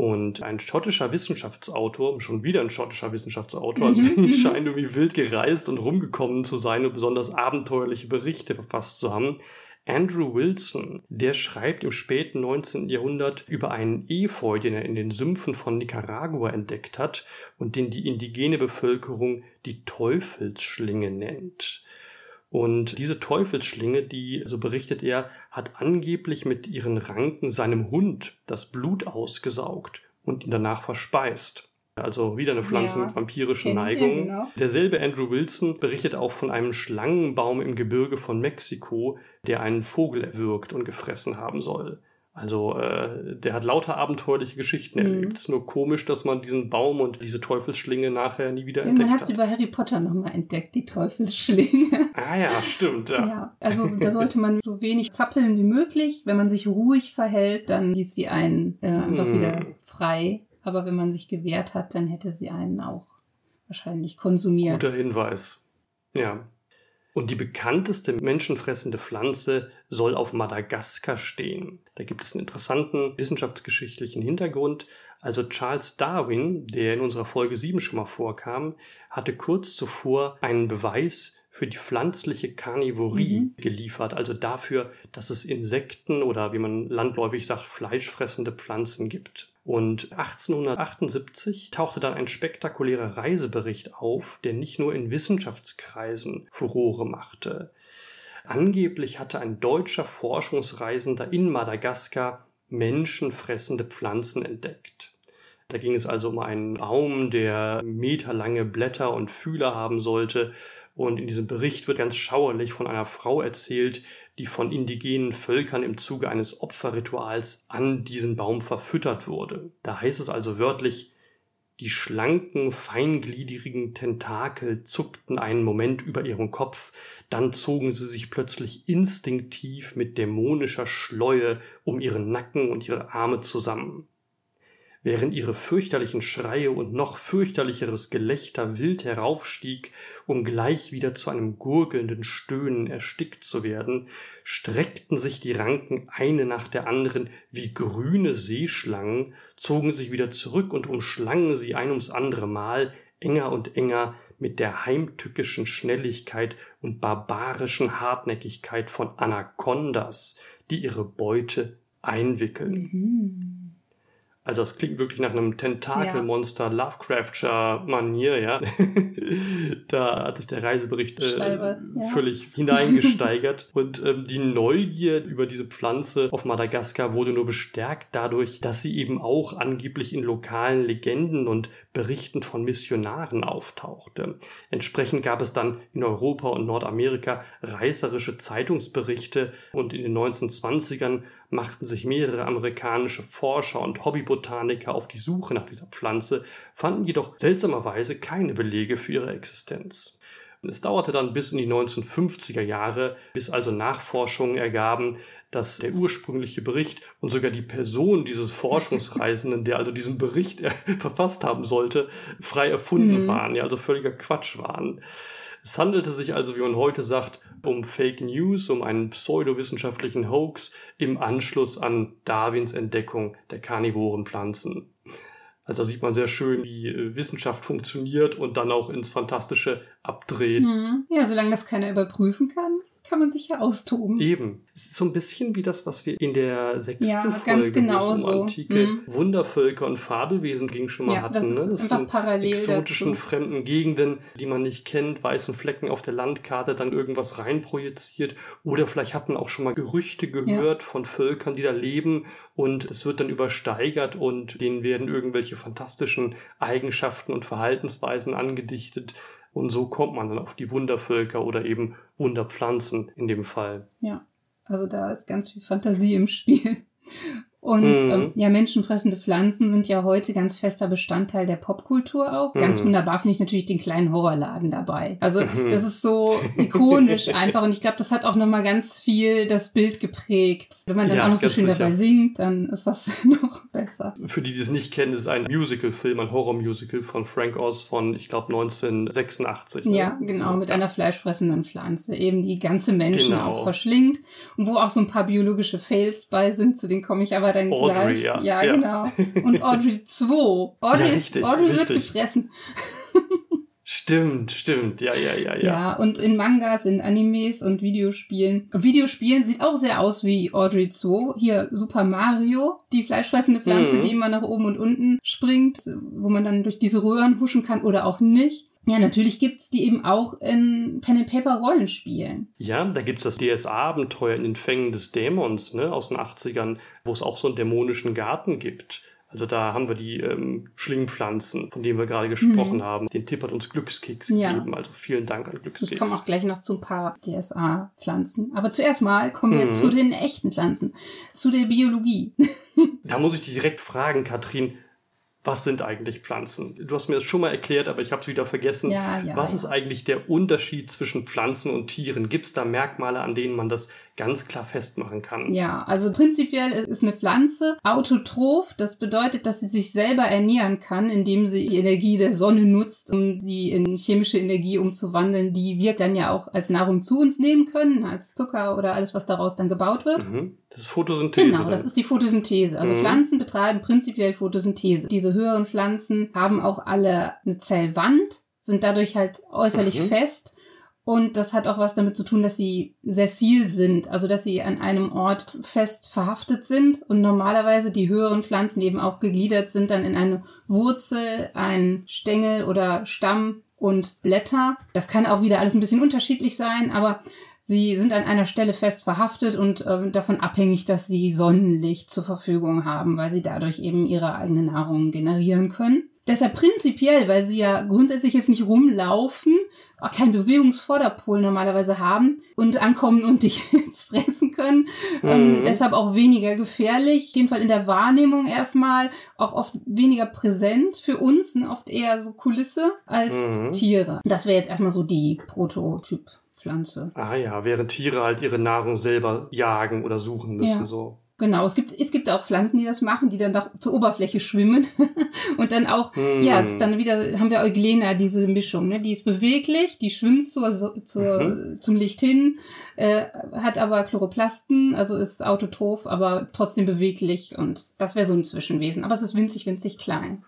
Und ein schottischer Wissenschaftsautor, schon wieder ein schottischer Wissenschaftsautor, also mhm. *laughs* mhm. scheint irgendwie wild gereist und rumgekommen zu sein und besonders abenteuerliche Berichte verfasst zu haben. Andrew Wilson, der schreibt im späten 19. Jahrhundert über einen Efeu, den er in den Sümpfen von Nicaragua entdeckt hat und den die indigene Bevölkerung die Teufelsschlinge nennt. Und diese Teufelsschlinge, die, so berichtet er, hat angeblich mit ihren Ranken seinem Hund das Blut ausgesaugt und ihn danach verspeist. Also wieder eine Pflanze ja, mit vampirischen Neigungen. Genau. Derselbe Andrew Wilson berichtet auch von einem Schlangenbaum im Gebirge von Mexiko, der einen Vogel erwürgt und gefressen haben soll. Also äh, der hat lauter abenteuerliche Geschichten mhm. erlebt. Es ist nur komisch, dass man diesen Baum und diese Teufelsschlinge nachher nie wieder entdeckt hat. Man hat sie bei Harry Potter nochmal entdeckt, die Teufelsschlinge. *laughs* Ah ja, stimmt. Ja. ja, also da sollte man so wenig zappeln wie möglich. Wenn man sich ruhig verhält, dann ließ sie einen äh, einfach mhm. wieder frei. Aber wenn man sich gewehrt hat, dann hätte sie einen auch wahrscheinlich konsumiert. Guter Hinweis. Ja. Und die bekannteste menschenfressende Pflanze soll auf Madagaskar stehen. Da gibt es einen interessanten wissenschaftsgeschichtlichen Hintergrund. Also Charles Darwin, der in unserer Folge 7 schon mal vorkam, hatte kurz zuvor einen Beweis für die pflanzliche Karnivorie mhm. geliefert, also dafür, dass es Insekten oder wie man landläufig sagt, fleischfressende Pflanzen gibt. Und 1878 tauchte dann ein spektakulärer Reisebericht auf, der nicht nur in Wissenschaftskreisen Furore machte. Angeblich hatte ein deutscher Forschungsreisender in Madagaskar menschenfressende Pflanzen entdeckt. Da ging es also um einen Baum, der meterlange Blätter und Fühler haben sollte und in diesem Bericht wird ganz schauerlich von einer Frau erzählt, die von indigenen Völkern im Zuge eines Opferrituals an diesen Baum verfüttert wurde. Da heißt es also wörtlich, die schlanken, feingliedrigen Tentakel zuckten einen Moment über ihren Kopf, dann zogen sie sich plötzlich instinktiv mit dämonischer Schleue um ihren Nacken und ihre Arme zusammen während ihre fürchterlichen Schreie und noch fürchterlicheres Gelächter wild heraufstieg, um gleich wieder zu einem gurgelnden Stöhnen erstickt zu werden, streckten sich die Ranken eine nach der anderen wie grüne Seeschlangen, zogen sich wieder zurück und umschlangen sie ein ums andere Mal, enger und enger, mit der heimtückischen Schnelligkeit und barbarischen Hartnäckigkeit von Anacondas, die ihre Beute einwickeln. Mhm. Also das klingt wirklich nach einem Tentakelmonster. Lovecraftscher Manier, ja. *laughs* da hat sich der Reisebericht äh, ja. völlig hineingesteigert. *laughs* Und ähm, die Neugier über diese Pflanze auf Madagaskar wurde nur bestärkt dadurch, dass sie eben auch angeblich in lokalen Legenden und Berichten von Missionaren auftauchte. Entsprechend gab es dann in Europa und Nordamerika reißerische Zeitungsberichte und in den 1920ern machten sich mehrere amerikanische Forscher und Hobbybotaniker auf die Suche nach dieser Pflanze, fanden jedoch seltsamerweise keine Belege für ihre Existenz. Es dauerte dann bis in die 1950er Jahre, bis also Nachforschungen ergaben, dass der ursprüngliche Bericht und sogar die Person dieses Forschungsreisenden, der also diesen Bericht *laughs* verfasst haben sollte, frei erfunden mhm. waren, ja, also völliger Quatsch waren. Es handelte sich also, wie man heute sagt, um Fake News, um einen pseudowissenschaftlichen Hoax im Anschluss an Darwins Entdeckung der karnivoren Pflanzen. Also da sieht man sehr schön, wie äh, Wissenschaft funktioniert und dann auch ins Fantastische abdreht. Hm. Ja, solange das keiner überprüfen kann, kann man sich ja austoben. Eben. Es ist so ein bisschen wie das, was wir in der sechsten ja, Folge, genau um antike hm. Wundervölker und Fabelwesen ging, schon mal ja, hatten. Das, ne? das sind parallel exotischen dazu. fremden Gegenden, die man nicht kennt, weißen Flecken auf der Landkarte, dann irgendwas reinprojiziert. Oder vielleicht hat man auch schon mal Gerüchte gehört ja. von Völkern, die da leben und es wird dann übersteigert und denen werden irgendwelche fantastischen Eigenschaften und Verhaltensweisen angedichtet, und so kommt man dann auf die Wundervölker oder eben Wunderpflanzen in dem Fall. Ja, also da ist ganz viel Fantasie im Spiel. Und mhm. ähm, ja, menschenfressende Pflanzen sind ja heute ganz fester Bestandteil der Popkultur auch. Ganz mhm. wunderbar finde ich natürlich den kleinen Horrorladen dabei. Also mhm. das ist so ikonisch *laughs* einfach und ich glaube, das hat auch nochmal ganz viel das Bild geprägt. Wenn man dann ja, auch noch so schön sicher. dabei singt, dann ist das *laughs* noch besser. Für die, die es nicht kennen, ist ein Musical-Film, ein Horror-Musical von Frank Oz von, ich glaube, 1986. Ne? Ja, genau, so, mit ja. einer fleischfressenden Pflanze, eben die ganze Menschen genau. auch verschlingt und wo auch so ein paar biologische Fails bei sind, zu denen komme ich aber dann Audrey, gleich. Ja. ja, ja, genau. Und *laughs* Audrey 2. Audrey, ja, richtig, Audrey richtig. wird gefressen. Stimmt, stimmt, ja, ja, ja, ja. Ja, und in Mangas, in Animes und Videospielen. Videospielen sieht auch sehr aus wie Audrey 2. Hier Super Mario, die fleischfressende Pflanze, mhm. die immer nach oben und unten springt, wo man dann durch diese Röhren huschen kann oder auch nicht. Ja, natürlich gibt's die eben auch in Pen-and-Paper-Rollenspielen. Ja, da gibt's das DSA-Abenteuer in den Fängen des Dämons ne, aus den 80ern, wo es auch so einen dämonischen Garten gibt. Also da haben wir die ähm, Schlingpflanzen, von denen wir gerade gesprochen mhm. haben. Den Tipp hat uns Glückskeks ja. gegeben. Also vielen Dank an Glückskeks. Ich komme auch gleich noch zu ein paar DSA-Pflanzen. Aber zuerst mal kommen wir mhm. zu den echten Pflanzen, zu der Biologie. *laughs* da muss ich dich direkt fragen, Katrin was sind eigentlich Pflanzen? Du hast mir das schon mal erklärt, aber ich habe es wieder vergessen. Ja, ja, was ja. ist eigentlich der Unterschied zwischen Pflanzen und Tieren? Gibt es da Merkmale, an denen man das ganz klar festmachen kann? Ja, also prinzipiell ist eine Pflanze autotroph. Das bedeutet, dass sie sich selber ernähren kann, indem sie die Energie der Sonne nutzt, um sie in chemische Energie umzuwandeln, die wir dann ja auch als Nahrung zu uns nehmen können, als Zucker oder alles, was daraus dann gebaut wird. Mhm. Das ist Photosynthese. Genau, das ist die Photosynthese. Also mhm. Pflanzen betreiben prinzipiell Photosynthese. Diese höheren Pflanzen haben auch alle eine Zellwand, sind dadurch halt äußerlich mhm. fest. Und das hat auch was damit zu tun, dass sie sessil sind, also dass sie an einem Ort fest verhaftet sind. Und normalerweise die höheren Pflanzen, eben auch gegliedert sind, dann in eine Wurzel, einen Stängel oder Stamm und Blätter. Das kann auch wieder alles ein bisschen unterschiedlich sein, aber Sie sind an einer Stelle fest verhaftet und äh, davon abhängig, dass sie Sonnenlicht zur Verfügung haben, weil sie dadurch eben ihre eigene Nahrung generieren können. Deshalb prinzipiell, weil sie ja grundsätzlich jetzt nicht rumlaufen, auch keinen Bewegungsvorderpol normalerweise haben und ankommen und dich *laughs* jetzt fressen können. Ähm, mhm. Deshalb auch weniger gefährlich. Auf jeden Fall in der Wahrnehmung erstmal auch oft weniger präsent für uns, ne? oft eher so Kulisse als mhm. Tiere. Das wäre jetzt erstmal so die Prototyp. Pflanze. Ah ja, während Tiere halt ihre Nahrung selber jagen oder suchen müssen, ja. so. Genau, es gibt, es gibt auch Pflanzen, die das machen, die dann doch zur Oberfläche schwimmen. *laughs* und dann auch, hm. ja, es dann wieder, haben wir Euglena, diese Mischung, ne? Die ist beweglich, die schwimmt zur, zur, mhm. zum Licht hin, äh, hat aber Chloroplasten, also ist autotroph, aber trotzdem beweglich und das wäre so ein Zwischenwesen. Aber es ist winzig, winzig klein.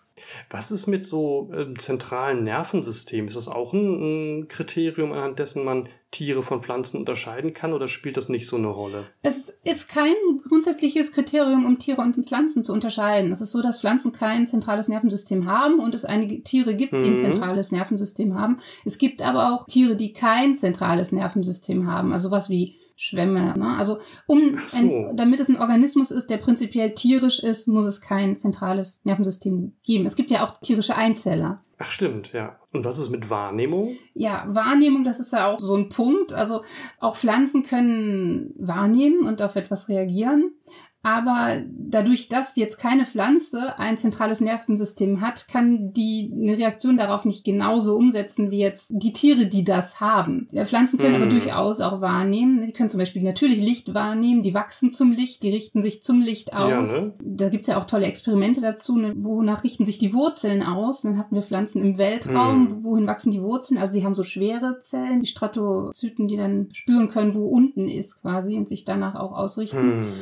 Was ist mit so ähm, zentralen Nervensystemen? Ist das auch ein, ein, Kriterium, anhand dessen man Tiere von Pflanzen unterscheiden kann oder spielt das nicht so eine Rolle? Es ist kein grundsätzliches Kriterium, um Tiere und Pflanzen zu unterscheiden. Es ist so, dass Pflanzen kein zentrales Nervensystem haben und es einige Tiere gibt, die ein mhm. zentrales Nervensystem haben. Es gibt aber auch Tiere, die kein zentrales Nervensystem haben. Also was wie Schwämme. Ne? Also um so. ein, damit es ein Organismus ist, der prinzipiell tierisch ist, muss es kein zentrales Nervensystem geben. Es gibt ja auch tierische Einzeller. Ach stimmt, ja. Und was ist mit Wahrnehmung? Ja, Wahrnehmung, das ist ja auch so ein Punkt. Also auch Pflanzen können wahrnehmen und auf etwas reagieren. Aber dadurch, dass jetzt keine Pflanze ein zentrales Nervensystem hat, kann die eine Reaktion darauf nicht genauso umsetzen wie jetzt die Tiere, die das haben. Pflanzen können mm. aber durchaus auch wahrnehmen. Die können zum Beispiel natürlich Licht wahrnehmen, die wachsen zum Licht, die richten sich zum Licht aus. Ja, ne? Da gibt's ja auch tolle Experimente dazu, ne? wonach richten sich die Wurzeln aus. Dann hatten wir Pflanzen im Weltraum, mm. wohin wachsen die Wurzeln? Also die haben so schwere Zellen, die Stratozyten, die dann spüren können, wo unten ist quasi und sich danach auch ausrichten. Mm.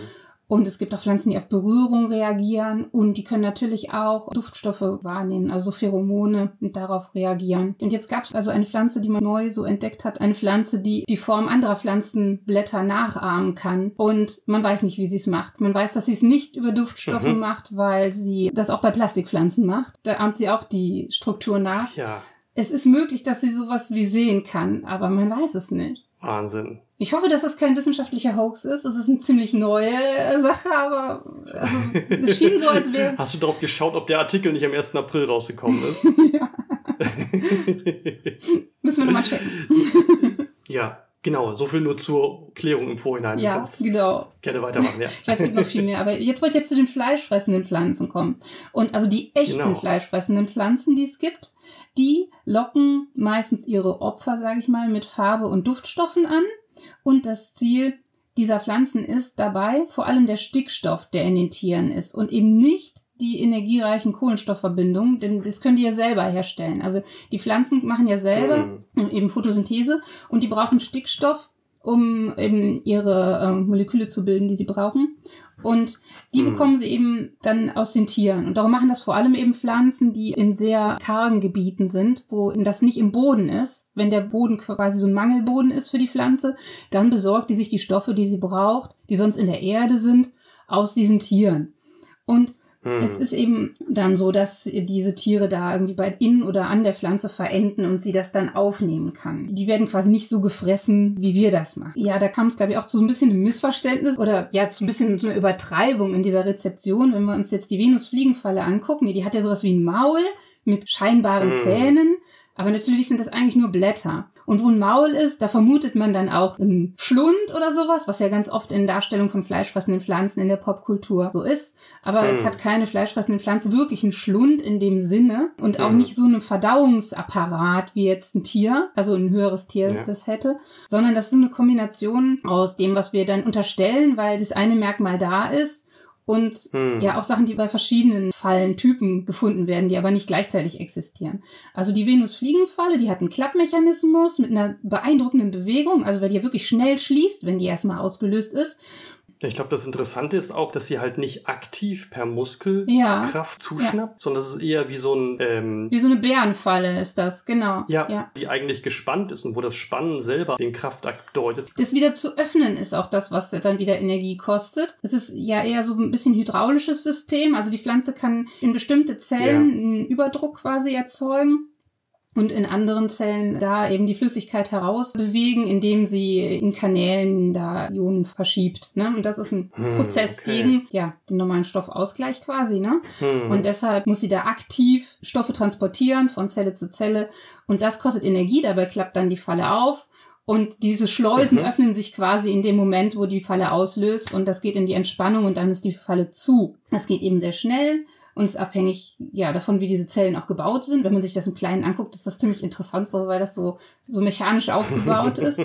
Und es gibt auch Pflanzen, die auf Berührung reagieren und die können natürlich auch Duftstoffe wahrnehmen, also Pheromone und darauf reagieren. Und jetzt gab es also eine Pflanze, die man neu so entdeckt hat, eine Pflanze, die die Form anderer Pflanzenblätter nachahmen kann. Und man weiß nicht, wie sie es macht. Man weiß, dass sie es nicht über Duftstoffe mhm. macht, weil sie das auch bei Plastikpflanzen macht. Da ahmt sie auch die Struktur nach. Ja. Es ist möglich, dass sie sowas wie sehen kann, aber man weiß es nicht. Wahnsinn. Ich hoffe, dass das kein wissenschaftlicher Hoax ist. Es ist eine ziemlich neue Sache, aber also, *laughs* es schien so, als wäre. Hast du darauf geschaut, ob der Artikel nicht am 1. April rausgekommen ist? *laughs* ja. Müssen wir nochmal checken. *laughs* ja. Genau, so viel nur zur Klärung im Vorhinein. Ja, genau. Gerne weitermachen, ja. ich weiß, es gibt noch viel mehr, aber jetzt wollte ich jetzt zu den fleischfressenden Pflanzen kommen. Und also die echten genau. fleischfressenden Pflanzen, die es gibt, die locken meistens ihre Opfer, sage ich mal, mit Farbe und Duftstoffen an. Und das Ziel dieser Pflanzen ist dabei vor allem der Stickstoff, der in den Tieren ist und eben nicht die energiereichen Kohlenstoffverbindungen, denn das können die ja selber herstellen. Also die Pflanzen machen ja selber mhm. eben Photosynthese und die brauchen Stickstoff, um eben ihre äh, Moleküle zu bilden, die sie brauchen. Und die mhm. bekommen sie eben dann aus den Tieren. Und darum machen das vor allem eben Pflanzen, die in sehr kargen Gebieten sind, wo das nicht im Boden ist. Wenn der Boden quasi so ein Mangelboden ist für die Pflanze, dann besorgt die sich die Stoffe, die sie braucht, die sonst in der Erde sind, aus diesen Tieren. Und hm. Es ist eben dann so, dass diese Tiere da irgendwie bei in oder an der Pflanze verenden und sie das dann aufnehmen kann. Die werden quasi nicht so gefressen, wie wir das machen. Ja, da kam es, glaube ich, auch zu so ein bisschen einem Missverständnis oder ja, zu ein bisschen so einer Übertreibung in dieser Rezeption. Wenn wir uns jetzt die Venusfliegenfalle angucken, die hat ja sowas wie ein Maul mit scheinbaren hm. Zähnen. Aber natürlich sind das eigentlich nur Blätter. Und wo ein Maul ist, da vermutet man dann auch einen Schlund oder sowas, was ja ganz oft in Darstellung von fleischfressenden Pflanzen in der Popkultur so ist. Aber hm. es hat keine fleischfressende Pflanze wirklich einen Schlund in dem Sinne und auch hm. nicht so einen Verdauungsapparat wie jetzt ein Tier, also ein höheres Tier ja. das hätte, sondern das ist eine Kombination aus dem, was wir dann unterstellen, weil das eine Merkmal da ist und hm. ja auch Sachen, die bei verschiedenen Fallentypen gefunden werden, die aber nicht gleichzeitig existieren. Also die Venus-Fliegenfalle, die hat einen Klappmechanismus mit einer beeindruckenden Bewegung, also weil die ja wirklich schnell schließt, wenn die erstmal ausgelöst ist ich glaube, das Interessante ist auch, dass sie halt nicht aktiv per Muskelkraft ja, zuschnappt, ja. sondern es ist eher wie so ein... Ähm, wie so eine Bärenfalle ist das, genau. Ja, ja, die eigentlich gespannt ist und wo das Spannen selber den Kraftakt deutet. Das wieder zu öffnen ist auch das, was dann wieder Energie kostet. Es ist ja eher so ein bisschen hydraulisches System, also die Pflanze kann in bestimmte Zellen einen Überdruck quasi erzeugen und in anderen Zellen da eben die Flüssigkeit herausbewegen, indem sie in Kanälen da Ionen verschiebt. Ne? Und das ist ein hm, Prozess okay. gegen ja, den normalen Stoffausgleich quasi. Ne? Hm. Und deshalb muss sie da aktiv Stoffe transportieren von Zelle zu Zelle. Und das kostet Energie. Dabei klappt dann die Falle auf. Und diese Schleusen mhm. öffnen sich quasi in dem Moment, wo die Falle auslöst. Und das geht in die Entspannung und dann ist die Falle zu. Das geht eben sehr schnell und ist abhängig ja davon, wie diese Zellen auch gebaut sind. Wenn man sich das im Kleinen anguckt, ist das ziemlich interessant, so weil das so so mechanisch *laughs* aufgebaut ist.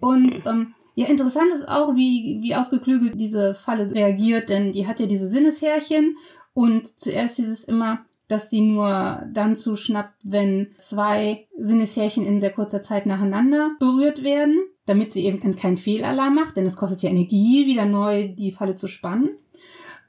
Und ähm, ja, interessant ist auch, wie wie ausgeklügelt diese Falle reagiert, denn die hat ja diese Sinneshärchen und zuerst ist es immer dass sie nur dann zuschnappt, wenn zwei Sinneshärchen in sehr kurzer Zeit nacheinander berührt werden, damit sie eben keinen Fehlalarm macht, denn es kostet ja Energie, wieder neu die Falle zu spannen.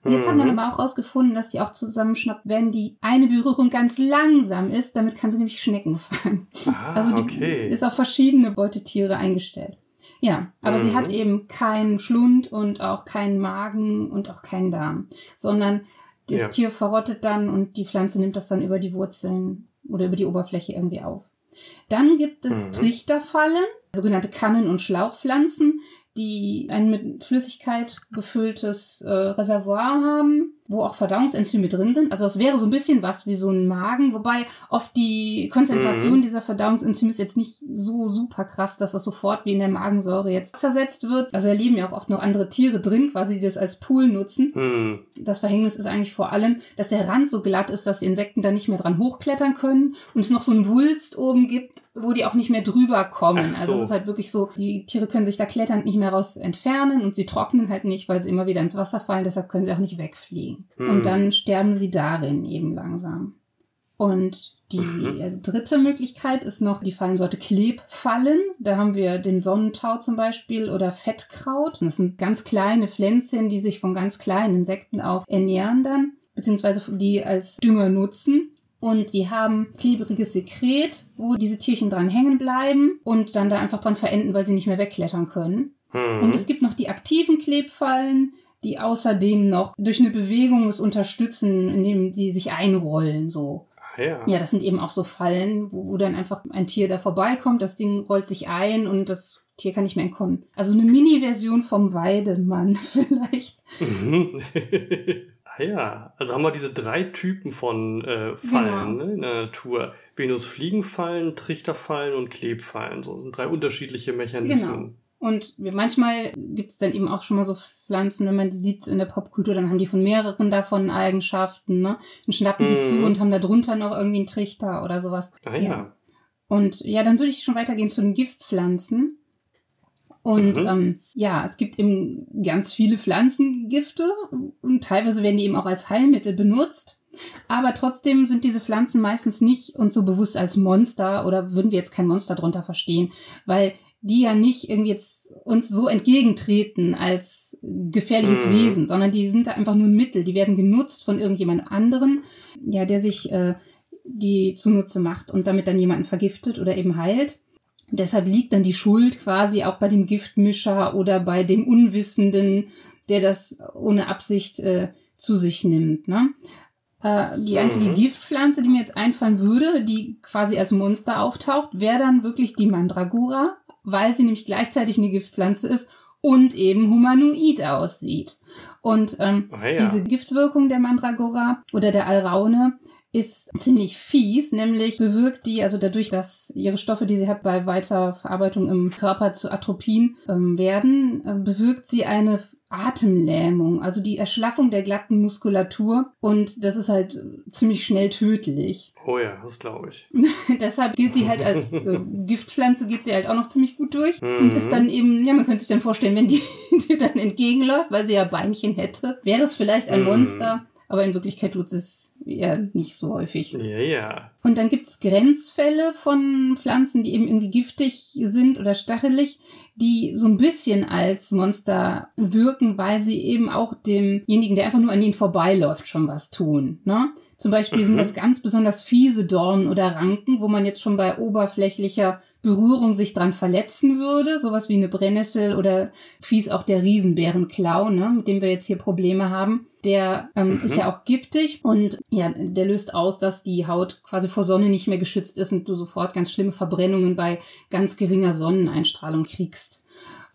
Jetzt mhm. hat man aber auch rausgefunden, dass die auch zusammenschnappt, wenn die eine Berührung ganz langsam ist, damit kann sie nämlich Schnecken fangen. Ah, also die okay. ist auf verschiedene Beutetiere eingestellt. Ja, aber mhm. sie hat mhm. eben keinen Schlund und auch keinen Magen und auch keinen Darm, sondern das ja. Tier verrottet dann und die Pflanze nimmt das dann über die Wurzeln oder über die Oberfläche irgendwie auf. Dann gibt es mhm. Trichterfallen, sogenannte Kannen- und Schlauchpflanzen, die ein mit Flüssigkeit gefülltes äh, Reservoir haben wo auch Verdauungsenzyme drin sind. Also es wäre so ein bisschen was wie so ein Magen, wobei oft die Konzentration mhm. dieser Verdauungsenzyme ist jetzt nicht so super krass, dass das sofort wie in der Magensäure jetzt zersetzt wird. Also da leben ja auch oft noch andere Tiere drin, quasi, die das als Pool nutzen. Mhm. Das Verhängnis ist eigentlich vor allem, dass der Rand so glatt ist, dass die Insekten da nicht mehr dran hochklettern können und es noch so einen Wulst oben gibt, wo die auch nicht mehr drüber kommen. So. Also es ist halt wirklich so, die Tiere können sich da kletternd nicht mehr raus entfernen und sie trocknen halt nicht, weil sie immer wieder ins Wasser fallen, deshalb können sie auch nicht wegfliegen. Mhm. Und dann sterben sie darin eben langsam. Und die mhm. dritte Möglichkeit ist noch die Fallensorte Klebfallen. Da haben wir den Sonnentau zum Beispiel oder Fettkraut. Das sind ganz kleine Pflänzchen, die sich von ganz kleinen Insekten auch ernähren dann, beziehungsweise die als Dünger nutzen. Und die haben klebriges Sekret, wo diese Tierchen dran hängen bleiben und dann da einfach dran verenden, weil sie nicht mehr wegklettern können. Mhm. Und es gibt noch die aktiven Klebfallen, die außerdem noch durch eine Bewegung es unterstützen, indem die sich einrollen, so. Ja. ja, das sind eben auch so Fallen, wo, wo dann einfach ein Tier da vorbeikommt, das Ding rollt sich ein und das Tier kann nicht mehr entkommen. Also eine Mini-Version vom Weidemann *laughs* vielleicht. Mhm. *laughs* ah ja, also haben wir diese drei Typen von äh, Fallen genau. ne, in der Natur. Venusfliegenfallen, Trichterfallen und Klebfallen. So sind drei unterschiedliche Mechanismen. Genau. Und manchmal gibt es dann eben auch schon mal so Pflanzen, wenn man die sieht in der Popkultur, dann haben die von mehreren davon Eigenschaften, ne? Und schnappen die zu mhm. und haben da drunter noch irgendwie einen Trichter oder sowas. Ah, ja. ja. Und ja, dann würde ich schon weitergehen zu den Giftpflanzen. Und mhm. ähm, ja, es gibt eben ganz viele Pflanzengifte und teilweise werden die eben auch als Heilmittel benutzt. Aber trotzdem sind diese Pflanzen meistens nicht uns so bewusst als Monster oder würden wir jetzt kein Monster drunter verstehen, weil die ja nicht irgendwie jetzt uns so entgegentreten als gefährliches mhm. Wesen, sondern die sind da einfach nur ein Mittel. Die werden genutzt von irgendjemand anderen, ja, der sich äh, die zunutze macht und damit dann jemanden vergiftet oder eben heilt. Deshalb liegt dann die Schuld quasi auch bei dem Giftmischer oder bei dem Unwissenden, der das ohne Absicht äh, zu sich nimmt. Ne? Äh, die einzige mhm. Giftpflanze, die mir jetzt einfallen würde, die quasi als Monster auftaucht, wäre dann wirklich die Mandragora weil sie nämlich gleichzeitig eine Giftpflanze ist und eben humanoid aussieht. Und ähm, oh ja. diese Giftwirkung der Mandragora oder der Alraune ist ziemlich fies, nämlich bewirkt die, also dadurch, dass ihre Stoffe, die sie hat, bei Weiterverarbeitung im Körper zu Atropin ähm, werden, äh, bewirkt sie eine Atemlähmung, also die Erschlaffung der glatten Muskulatur und das ist halt ziemlich schnell tödlich. Oh ja, das glaube ich. *laughs* Deshalb gilt sie halt als äh, *laughs* Giftpflanze, geht sie halt auch noch ziemlich gut durch mhm. und ist dann eben, ja, man könnte sich dann vorstellen, wenn die *laughs* dir dann entgegenläuft, weil sie ja Beinchen hätte, wäre es vielleicht ein mhm. Monster, aber in Wirklichkeit tut es eher nicht so häufig. Ja, ja. Und dann gibt es Grenzfälle von Pflanzen, die eben irgendwie giftig sind oder stachelig, die so ein bisschen als Monster wirken, weil sie eben auch demjenigen, der einfach nur an ihnen vorbeiläuft, schon was tun. Ne? Zum Beispiel mhm. sind das ganz besonders fiese Dornen oder Ranken, wo man jetzt schon bei oberflächlicher Berührung sich dran verletzen würde. Sowas wie eine Brennnessel oder fies auch der Riesenbärenklau, ne, mit dem wir jetzt hier Probleme haben. Der ähm, mhm. ist ja auch giftig und ja, der löst aus, dass die Haut quasi vor Sonne nicht mehr geschützt ist und du sofort ganz schlimme Verbrennungen bei ganz geringer Sonneneinstrahlung kriegst.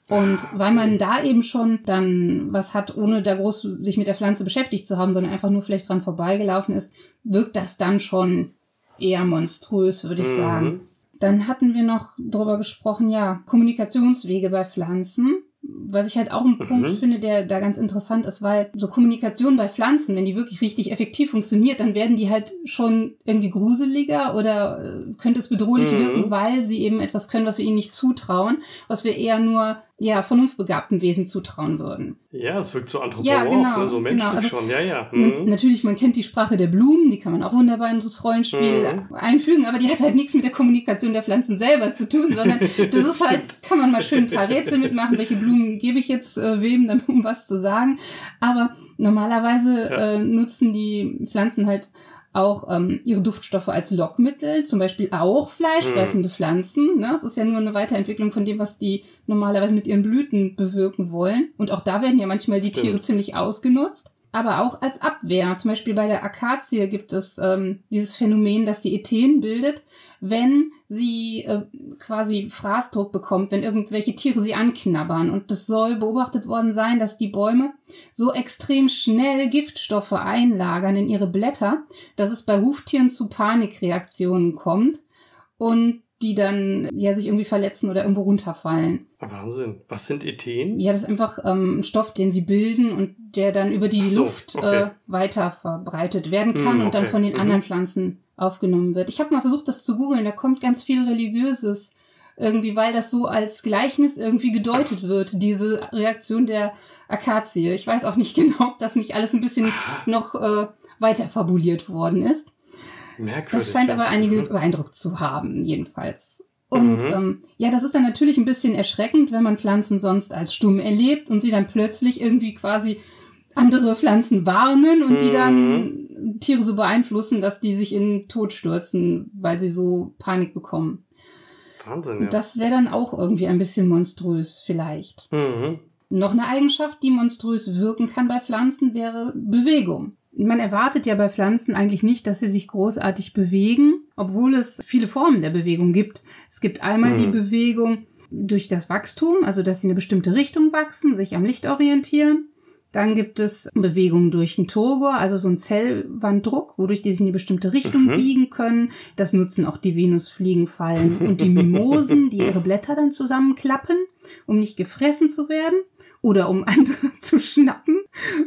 Und weil man da eben schon dann was hat, ohne da groß sich mit der Pflanze beschäftigt zu haben, sondern einfach nur vielleicht dran vorbeigelaufen ist, wirkt das dann schon eher monströs, würde ich mhm. sagen. Dann hatten wir noch darüber gesprochen, ja, Kommunikationswege bei Pflanzen was ich halt auch einen mhm. Punkt finde, der da ganz interessant ist, weil so Kommunikation bei Pflanzen, wenn die wirklich richtig effektiv funktioniert, dann werden die halt schon irgendwie gruseliger oder äh, könnte es bedrohlich mhm. wirken, weil sie eben etwas können, was wir ihnen nicht zutrauen, was wir eher nur ja vernunftbegabten Wesen zutrauen würden. Ja, es wirkt so anthropomorph, ja, genau, ne? so menschlich genau. also, schon, ja, ja. Mhm. Natürlich, man kennt die Sprache der Blumen, die kann man auch wunderbar in das Rollenspiel mhm. einfügen, aber die hat halt nichts mit der Kommunikation der Pflanzen selber zu tun, sondern *laughs* das ist halt, kann man mal schön ein paar Rätsel mitmachen, welche Blumen gebe ich jetzt äh, wem, dann, um was zu sagen. Aber normalerweise ja. äh, nutzen die Pflanzen halt auch ähm, ihre Duftstoffe als Lockmittel, zum Beispiel auch fleischfressende mhm. Pflanzen. Ne? Das ist ja nur eine Weiterentwicklung von dem, was die normalerweise mit ihren Blüten bewirken wollen. Und auch da werden ja manchmal die Stimmt. Tiere ziemlich ausgenutzt aber auch als Abwehr. Zum Beispiel bei der Akazie gibt es ähm, dieses Phänomen, dass sie Ethen bildet, wenn sie äh, quasi Fraßdruck bekommt, wenn irgendwelche Tiere sie anknabbern. Und es soll beobachtet worden sein, dass die Bäume so extrem schnell Giftstoffe einlagern in ihre Blätter, dass es bei Huftieren zu Panikreaktionen kommt. Und die dann ja sich irgendwie verletzen oder irgendwo runterfallen. Wahnsinn. Was sind Ethen? Ja, das ist einfach ähm, ein Stoff, den sie bilden und der dann über die so, Luft okay. äh, weiter verbreitet werden kann mm, okay. und dann von den mhm. anderen Pflanzen aufgenommen wird. Ich habe mal versucht, das zu googeln. Da kommt ganz viel Religiöses irgendwie, weil das so als Gleichnis irgendwie gedeutet wird, diese Reaktion der Akazie. Ich weiß auch nicht *laughs* genau, ob das nicht alles ein bisschen noch äh, weiter fabuliert worden ist. Merkwürdig. Das scheint aber einige mhm. beeindruckt zu haben, jedenfalls. Und mhm. ähm, ja, das ist dann natürlich ein bisschen erschreckend, wenn man Pflanzen sonst als stumm erlebt und sie dann plötzlich irgendwie quasi andere Pflanzen warnen und mhm. die dann Tiere so beeinflussen, dass die sich in Tod stürzen, weil sie so Panik bekommen. Wahnsinn, ja. Das wäre dann auch irgendwie ein bisschen monströs, vielleicht. Mhm. Noch eine Eigenschaft, die monströs wirken kann bei Pflanzen, wäre Bewegung man erwartet ja bei Pflanzen eigentlich nicht, dass sie sich großartig bewegen, obwohl es viele Formen der Bewegung gibt. Es gibt einmal mhm. die Bewegung durch das Wachstum, also dass sie in eine bestimmte Richtung wachsen, sich am Licht orientieren. Dann gibt es Bewegungen durch einen Turgor, also so ein Zellwanddruck, wodurch die sich in eine bestimmte Richtung mhm. biegen können. Das nutzen auch die Venusfliegenfallen und die Mimosen, die ihre Blätter dann zusammenklappen, um nicht gefressen zu werden oder um *laughs* andere zu schnappen.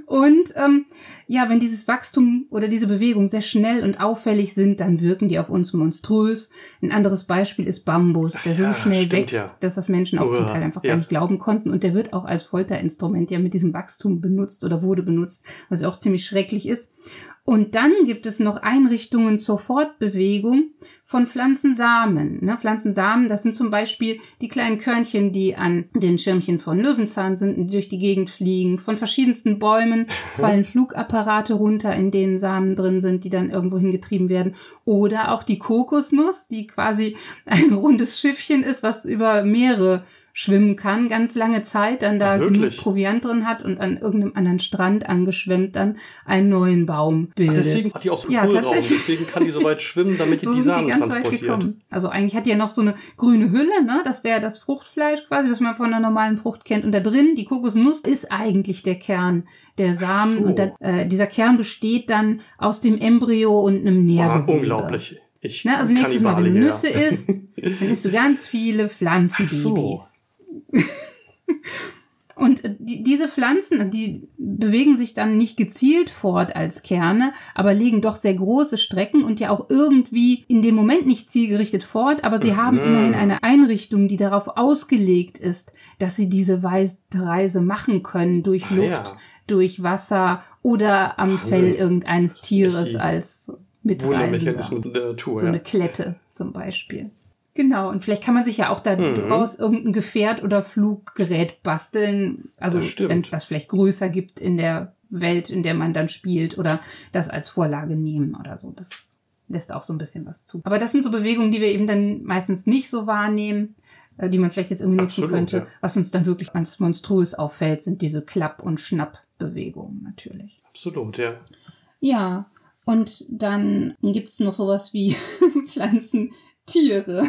Und ähm, ja, wenn dieses Wachstum oder diese Bewegung sehr schnell und auffällig sind, dann wirken die auf uns monströs. Ein anderes Beispiel ist Bambus, der so ja, schnell stimmt, wächst, ja. dass das Menschen auch zum Teil einfach ja. gar nicht glauben konnten. Und der wird auch als Folterinstrument ja mit diesem Wachstum benutzt oder wurde benutzt, was auch ziemlich schrecklich ist. Und dann gibt es noch Einrichtungen zur Fortbewegung von Pflanzensamen. Ne, Pflanzensamen, das sind zum Beispiel die kleinen Körnchen, die an den Schirmchen von Löwenzahn sind, die durch die Gegend fliegen. Von verschiedensten Bäumen fallen Flugapparate runter, in denen Samen drin sind, die dann irgendwo hingetrieben werden. Oder auch die Kokosnuss, die quasi ein rundes Schiffchen ist, was über mehrere schwimmen kann, ganz lange Zeit, dann da Ach, genug Proviant drin hat und an irgendeinem anderen Strand angeschwemmt dann einen neuen Baum bildet. Ach, deswegen hat die auch so ja, Raum, deswegen kann die so weit schwimmen, damit die so die Samen die ganz transportiert. Weit gekommen. Also eigentlich hat die ja noch so eine grüne Hülle, ne? Das wäre das Fruchtfleisch quasi, das man von einer normalen Frucht kennt. Und da drin, die Kokosnuss, ist eigentlich der Kern der Samen. So. Und da, äh, dieser Kern besteht dann aus dem Embryo und einem Nährgewebe. Ah, unglaublich. Ich ne, also nächstes Mal, wenn du Nüsse isst, dann isst du ganz viele *laughs* Pflanzenbabys. *laughs* Und die, diese Pflanzen, die bewegen sich dann nicht gezielt fort als Kerne, aber legen doch sehr große Strecken und ja auch irgendwie in dem Moment nicht zielgerichtet fort, aber sie mhm. haben immerhin eine Einrichtung, die darauf ausgelegt ist, dass sie diese Reise machen können durch ah, Luft, ja. durch Wasser oder am Wahnsinn. Fell irgendeines Tieres als Mitreisender. So eine Klette zum Beispiel. Genau, und vielleicht kann man sich ja auch daraus mhm. irgendein Gefährt oder Fluggerät basteln. Also wenn es das vielleicht größer gibt in der Welt, in der man dann spielt oder das als Vorlage nehmen oder so. Das lässt auch so ein bisschen was zu. Aber das sind so Bewegungen, die wir eben dann meistens nicht so wahrnehmen, äh, die man vielleicht jetzt irgendwie nutzen könnte. Ja. Was uns dann wirklich ganz monströs auffällt, sind diese Klapp- und Schnappbewegungen natürlich. Absolut, ja. Ja, und dann gibt's noch sowas wie *laughs* Pflanzen, Tiere.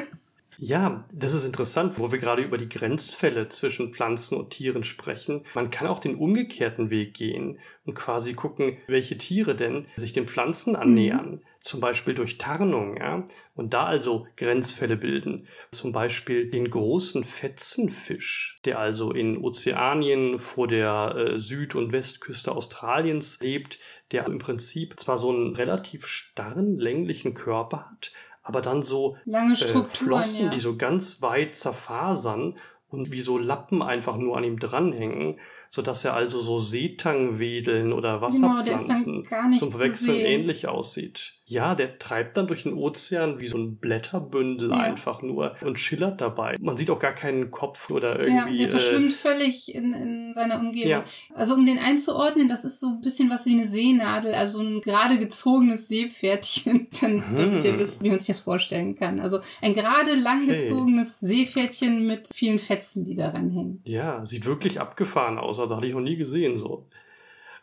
Ja, das ist interessant, wo wir gerade über die Grenzfälle zwischen Pflanzen und Tieren sprechen. Man kann auch den umgekehrten Weg gehen und quasi gucken, welche Tiere denn sich den Pflanzen annähern. Mhm. Zum Beispiel durch Tarnung, ja. Und da also Grenzfälle bilden. Zum Beispiel den großen Fetzenfisch, der also in Ozeanien vor der äh, Süd- und Westküste Australiens lebt, der im Prinzip zwar so einen relativ starren, länglichen Körper hat, aber dann so Lange äh, Flossen, ja. die so ganz weit zerfasern und wie so Lappen einfach nur an ihm dranhängen, sodass er also so Seetangwedeln oder Genau, Wasserpflanzen nicht zum zu Verwechseln ähnlich aussieht. Ja, der treibt dann durch den Ozean wie so ein Blätterbündel Ja. einfach nur und schillert dabei. Man sieht auch gar keinen Kopf oder Ja, irgendwie. der äh, verschwimmt völlig in, in seiner Umgebung. Ja. Also um den einzuordnen, das ist so ein bisschen was wie eine Seenadel, also ein gerade gezogenes Seepferdchen. *laughs* Dann Hm. damit ihr wisst, wie man sich das vorstellen kann. Also ein gerade langgezogenes Seepferdchen mit vielen Fetzen, die daran hängen. Ja, sieht wirklich abgefahren aus. Also hatte ich noch nie gesehen so.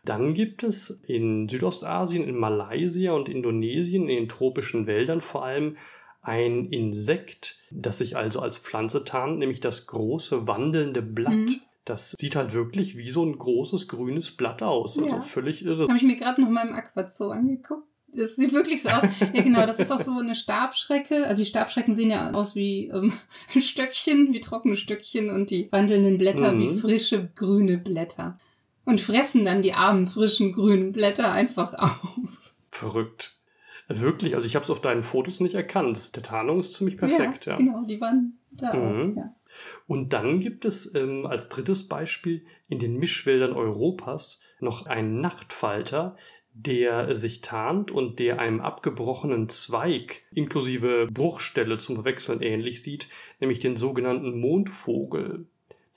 Dann gibt es in Südostasien, in Malaysia und Indonesien, in den tropischen Wäldern vor allem, ein Insekt, das sich also als Pflanze tarnt, nämlich das große wandelnde Blatt. Mhm. Das sieht halt wirklich wie so ein großes grünes Blatt aus. Also Ja. völlig irre. Habe ich mir gerade noch mal im Aquazoo angeguckt. Das sieht wirklich so aus. Ja, genau, das ist auch so eine Stabschrecke. Also die Stabschrecken sehen ja aus wie ähm, *laughs* Stöckchen, wie trockene Stöckchen und die wandelnden Blätter Mhm. wie frische grüne Blätter. Und fressen dann die armen, frischen grünen Blätter einfach auf. Verrückt. Wirklich, also ich habe es auf deinen Fotos nicht erkannt. Der Tarnung ist ziemlich perfekt, ja. ja. Genau, die waren da Mhm. auch. Ja. Und dann gibt es ähm, als drittes Beispiel in den Mischwäldern Europas noch einen Nachtfalter, der sich tarnt und der einem abgebrochenen Zweig inklusive Bruchstelle zum Verwechseln ähnlich sieht, nämlich den sogenannten Mondvogel.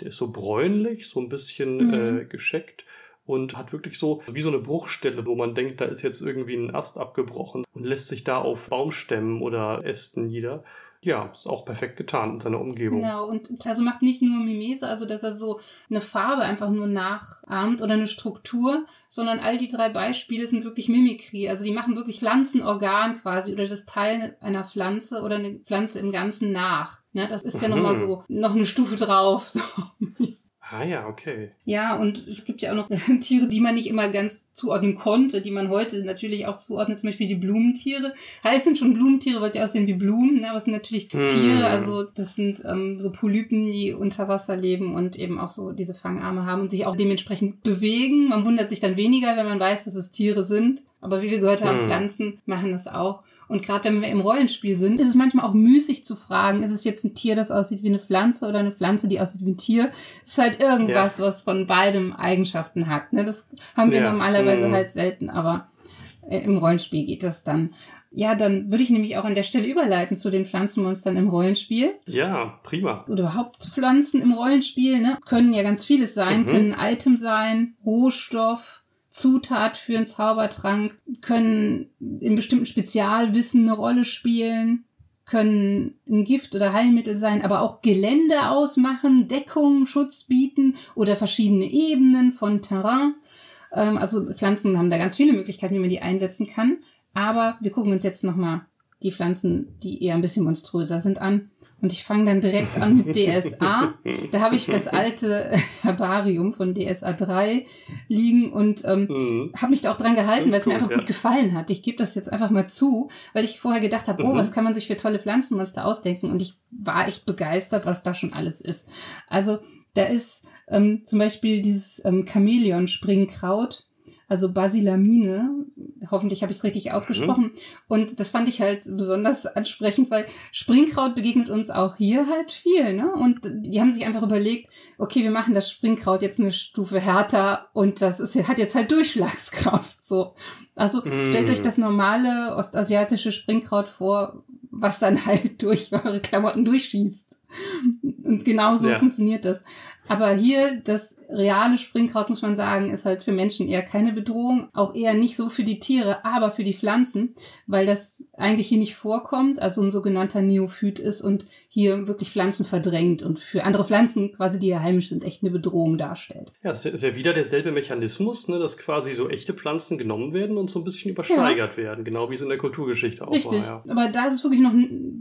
Der ist so bräunlich, so ein bisschen Mhm. äh, gescheckt und hat wirklich so wie so eine Bruchstelle, wo man denkt, da ist jetzt irgendwie ein Ast abgebrochen und lässt sich da auf Baumstämmen oder Ästen nieder. Ja, ist auch perfekt getan in seiner Umgebung. Genau, und also macht nicht nur Mimese, also dass er so eine Farbe einfach nur nachahmt oder eine Struktur, sondern all die drei Beispiele sind wirklich Mimikrie. Also die machen wirklich Pflanzenorgan quasi oder das Teil einer Pflanze oder eine Pflanze im Ganzen nach. Ne, das ist ja Mhm. nochmal so noch eine Stufe drauf. *laughs* So. Ah ja, okay. Ja, und es gibt ja auch noch *laughs* Tiere, die man nicht immer ganz zuordnen konnte, die man heute natürlich auch zuordnet, zum Beispiel die Blumentiere. Heißen schon Blumentiere, weil sie aussehen wie Blumen, ne? aber es sind natürlich Hm. Tiere, also das sind ähm, so Polypen, die unter Wasser leben und eben auch so diese Fangarme haben und sich auch dementsprechend bewegen. Man wundert sich dann weniger, wenn man weiß, dass es Tiere sind. Aber wie wir gehört haben, Hm. Pflanzen machen das auch. Und gerade wenn wir im Rollenspiel sind, ist es manchmal auch müßig zu fragen, ist es jetzt ein Tier, das aussieht wie eine Pflanze oder eine Pflanze, die aussieht wie ein Tier? Es ist halt irgendwas, was von beidem Eigenschaften hat. Ne? Das haben wir Ja. normalerweise Mhm. halt selten, aber äh, im Rollenspiel geht das dann. Ja, dann würde ich nämlich auch an der Stelle überleiten zu den Pflanzenmonstern im Rollenspiel. Ja, prima. Oder überhaupt Pflanzen im Rollenspiel, ne? Können ja ganz vieles sein, Mhm. können ein Item sein, Rohstoff, Zutat für einen Zaubertrank, können in bestimmten Spezialwissen eine Rolle spielen, können ein Gift oder Heilmittel sein, aber auch Gelände ausmachen, Deckung, Schutz bieten oder verschiedene Ebenen von Terrain. Ähm, also Pflanzen haben da ganz viele Möglichkeiten, wie man die einsetzen kann. Aber wir gucken uns jetzt nochmal die Pflanzen, die eher ein bisschen monströser sind, an. Und ich fange dann direkt an mit DSA. Da habe ich das alte *laughs* Herbarium von DSA 3 liegen und ähm, Mhm. habe mich da auch dran gehalten, weil es mir einfach ja. gut gefallen hat. Ich gebe das jetzt einfach mal zu, weil ich vorher gedacht habe, oh, Mhm. was kann man sich für tolle Pflanzenmonster ausdenken? Und ich war echt begeistert, was da schon alles ist. Also da ist ähm, zum Beispiel dieses ähm, Chamäleon-Springkraut, also Basilamine. Hoffentlich habe ich es richtig ausgesprochen. Und das fand ich halt besonders ansprechend, weil Springkraut begegnet uns auch hier halt viel. Ne? Und die haben sich einfach überlegt, okay, wir machen das Springkraut jetzt eine Stufe härter und das ist, hat jetzt halt Durchschlagskraft. So. Also Mm. stellt euch das normale ostasiatische Springkraut vor, was dann *laughs* halt durch eure Klamotten durchschießt. Und genau so Ja. funktioniert das. Aber hier, das reale Springkraut, muss man sagen, ist halt für Menschen eher keine Bedrohung. Auch eher nicht so für die Tiere, aber für die Pflanzen, weil das eigentlich hier nicht vorkommt, also ein sogenannter Neophyt ist und hier wirklich Pflanzen verdrängt und für andere Pflanzen, quasi die hier heimisch sind, echt eine Bedrohung darstellt. Ja, es ist ja wieder derselbe Mechanismus, ne, dass quasi so echte Pflanzen genommen werden und so ein bisschen übersteigert werden, genau wie es in der Kulturgeschichte auch Richtig. war. Aber da ist es wirklich noch,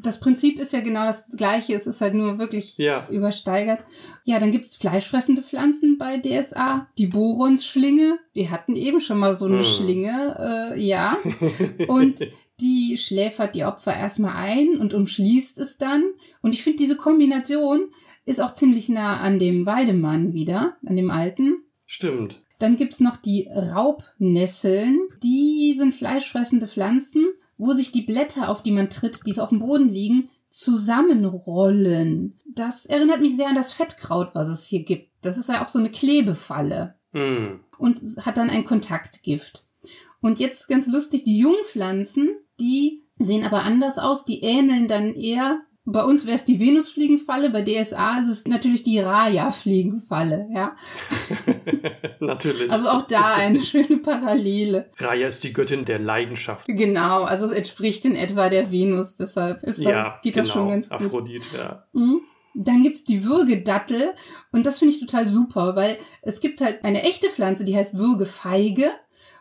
das Prinzip ist ja genau das gleiche, es ist halt nur wirklich Ja. ja. übersteigert. Ja, dann gibt's fleischfressende Pflanzen bei DSA. Die Boronsschlinge. Wir hatten eben schon mal so eine Hm. Schlinge, äh, ja. *laughs* Und die schläfert die Opfer erstmal ein und umschließt es dann. Und ich finde, diese Kombination ist auch ziemlich nah an dem Weidemann wieder, an dem alten. Stimmt. Dann gibt's noch die Raubnesseln. Die sind fleischfressende Pflanzen, wo sich die Blätter, auf die man tritt, die so auf dem Boden liegen, zusammenrollen. Das erinnert mich sehr an das Fettkraut, was es hier gibt. Das ist ja auch so eine Klebefalle. Mhm. Und hat dann ein Kontaktgift. Und jetzt ganz lustig, die Jungpflanzen, die sehen aber anders aus. Die ähneln dann eher bei uns wäre es die Venusfliegenfalle, bei DSA ist es natürlich die Raya-Fliegenfalle, ja. *laughs* natürlich. Also auch da eine schöne Parallele. Raya ist die Göttin der Leidenschaft. Genau, also es entspricht in etwa der Venus, deshalb ist ja, geht genau. das schon ganz gut. Aphrodite, ja. Mhm. Dann gibt's die Würgedattel und das finde ich total super, weil es gibt halt eine echte Pflanze, die heißt Würgefeige.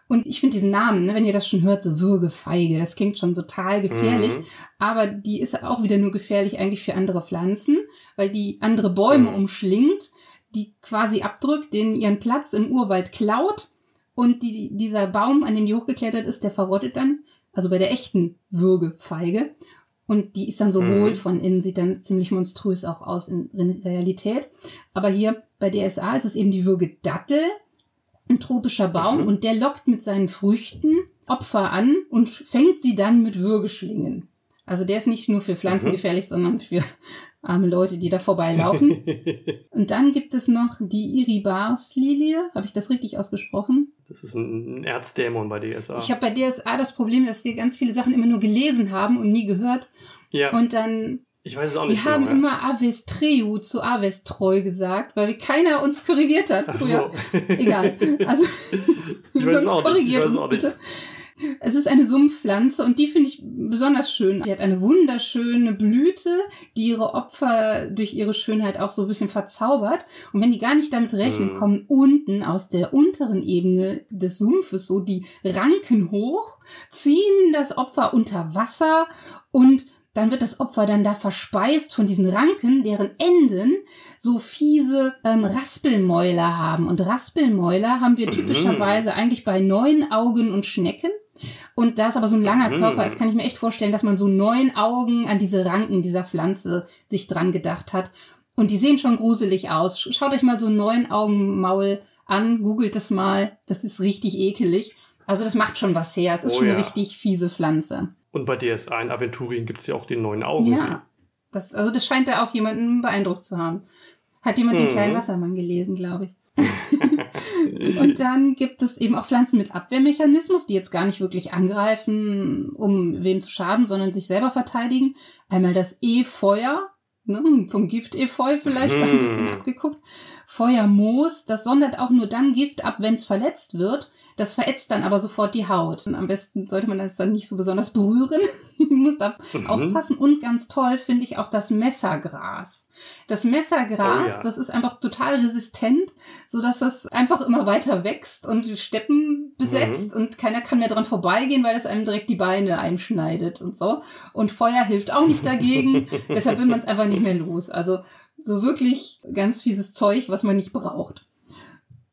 Und ich finde diesen Namen, ne, wenn ihr das schon hört, so Würgefeige, das klingt schon total gefährlich. Mhm. Aber die ist auch wieder nur gefährlich eigentlich für andere Pflanzen, weil die andere Bäume Mhm. umschlingt, die quasi abdrückt, denen ihren Platz im Urwald klaut. Und die, dieser Baum, an dem die hochgeklettert ist, der verrottet dann. Also bei der echten Würgefeige. Und die ist dann so Mhm. hohl von innen, sieht dann ziemlich monströs auch aus in, in Realität. Aber hier bei DSA ist es eben die Würgedattel, ein tropischer Baum, Mhm. und der lockt mit seinen Früchten Opfer an und fängt sie dann mit Würgeschlingen. Also der ist nicht nur für Pflanzen Mhm. gefährlich, sondern für arme Leute, die da vorbeilaufen. *laughs* und dann gibt es noch die Iribars-Lilie. Habe ich das richtig ausgesprochen? das ist ein Erzdämon bei DSA. Ich habe bei DSA das Problem, dass wir ganz viele Sachen immer nur gelesen haben und nie gehört. ja, Und dann ich weiß es auch nicht wir haben genau. ja. immer Avestreu zu Avestreu gesagt, weil keiner uns korrigiert hat. Ach so. *laughs* Egal. Also, *laughs* sonst korrigiert uns bitte. Es ist eine Sumpfpflanze und die finde ich besonders schön. Sie hat eine wunderschöne Blüte, die ihre Opfer durch ihre Schönheit auch so ein bisschen verzaubert. Und wenn die gar nicht damit rechnen, Mhm. kommen unten aus der unteren Ebene des Sumpfes so die Ranken hoch, ziehen das Opfer unter Wasser und dann wird das Opfer dann da verspeist von diesen Ranken, deren Enden so fiese ähm, Raspelmäuler haben. Und Raspelmäuler haben wir Mhm. typischerweise eigentlich bei neun Augen und Schnecken. Und da es aber so ein langer Mhm. Körper ist, kann ich mir echt vorstellen, dass man so neun Augen an diese Ranken dieser Pflanze sich dran gedacht hat. Und die sehen schon gruselig aus. Schaut euch mal so neun Augen Maul an, googelt es mal. Das ist richtig ekelig. Also das macht schon was her. Es ist Oh schon ja. eine richtig fiese Pflanze. Und bei DSA in Aventurien gibt es ja auch den neuen Augensee. Ja. Das, also das scheint da auch jemanden beeindruckt zu haben. Hat jemand den Mhm. kleinen Wassermann gelesen, glaube ich. *laughs* Und dann gibt es eben auch Pflanzen mit Abwehrmechanismus, die jetzt gar nicht wirklich angreifen, um wem zu schaden, sondern sich selber verteidigen. Einmal das E-Feuer, ne, vom Gift-Efeu vielleicht Mhm. ein bisschen abgeguckt. Feuermoos, das sondert auch nur dann Gift ab, wenn es verletzt wird. Das verätzt dann aber sofort die Haut. Und am besten sollte man das dann nicht so besonders berühren. *laughs* Man muss da Mhm. aufpassen. Und ganz toll finde ich auch das Messergras. Das Messergras, Oh ja. das ist einfach total resistent, so dass das einfach immer weiter wächst und die Steppen besetzt Mhm. und keiner kann mehr dran vorbeigehen, weil es einem direkt die Beine einschneidet und so. Und Feuer hilft auch nicht dagegen. *laughs* Deshalb will man es einfach nicht mehr los. Also so wirklich ganz fieses Zeug, was man nicht braucht.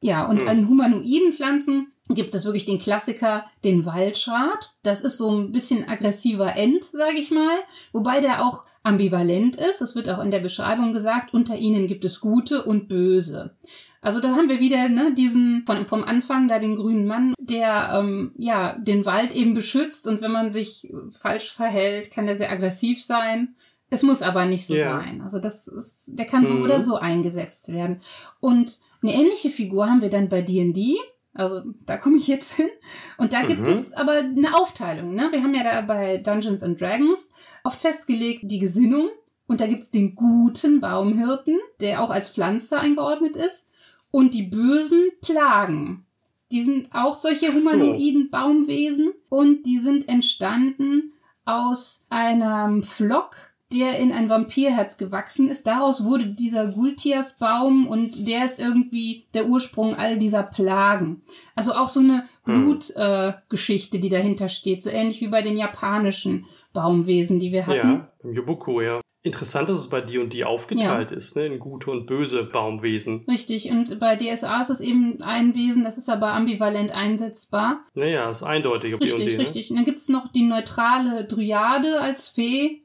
Ja, und Hm. an humanoiden Pflanzen gibt es wirklich den Klassiker, den Waldschrat. Das ist so ein bisschen aggressiver End, sage ich mal, wobei der auch ambivalent ist. Es wird auch in der Beschreibung gesagt, unter ihnen gibt es Gute und Böse. Also da haben wir wieder ne, diesen von, vom Anfang da den grünen Mann, der ähm, ja den Wald eben beschützt und wenn man sich falsch verhält, kann der sehr aggressiv sein. Es muss aber nicht so Ja. sein. Also das ist, der kann so Mhm. oder so eingesetzt werden. Und eine ähnliche Figur haben wir dann bei D&D. Also da komme ich jetzt hin. Und da gibt Mhm. es aber eine Aufteilung. Ne? Wir haben ja da bei Dungeons and Dragons oft festgelegt die Gesinnung. Und da gibt es den guten Baumhirten, der auch als Pflanze eingeordnet ist. Und die bösen Plagen. Die sind auch solche humanoiden Baumwesen. Und die sind entstanden aus einem Flock, der in ein Vampirherz gewachsen ist. Daraus wurde dieser Gultias-Baum und der ist irgendwie der Ursprung all dieser Plagen. Also auch so eine Hm. Blutgeschichte, äh, die dahinter steht. So ähnlich wie bei den japanischen Baumwesen, die wir hatten. Ja, im Yobuko, ja. Interessant, dass es bei D&D aufgeteilt ist, ne, in gute und böse Baumwesen. Richtig, und bei DSA ist es eben ein Wesen, das ist aber ambivalent einsetzbar. Naja, ist eindeutig Richtig, D&D, ne? richtig. Und dann gibt's noch die neutrale Dryade als Fee,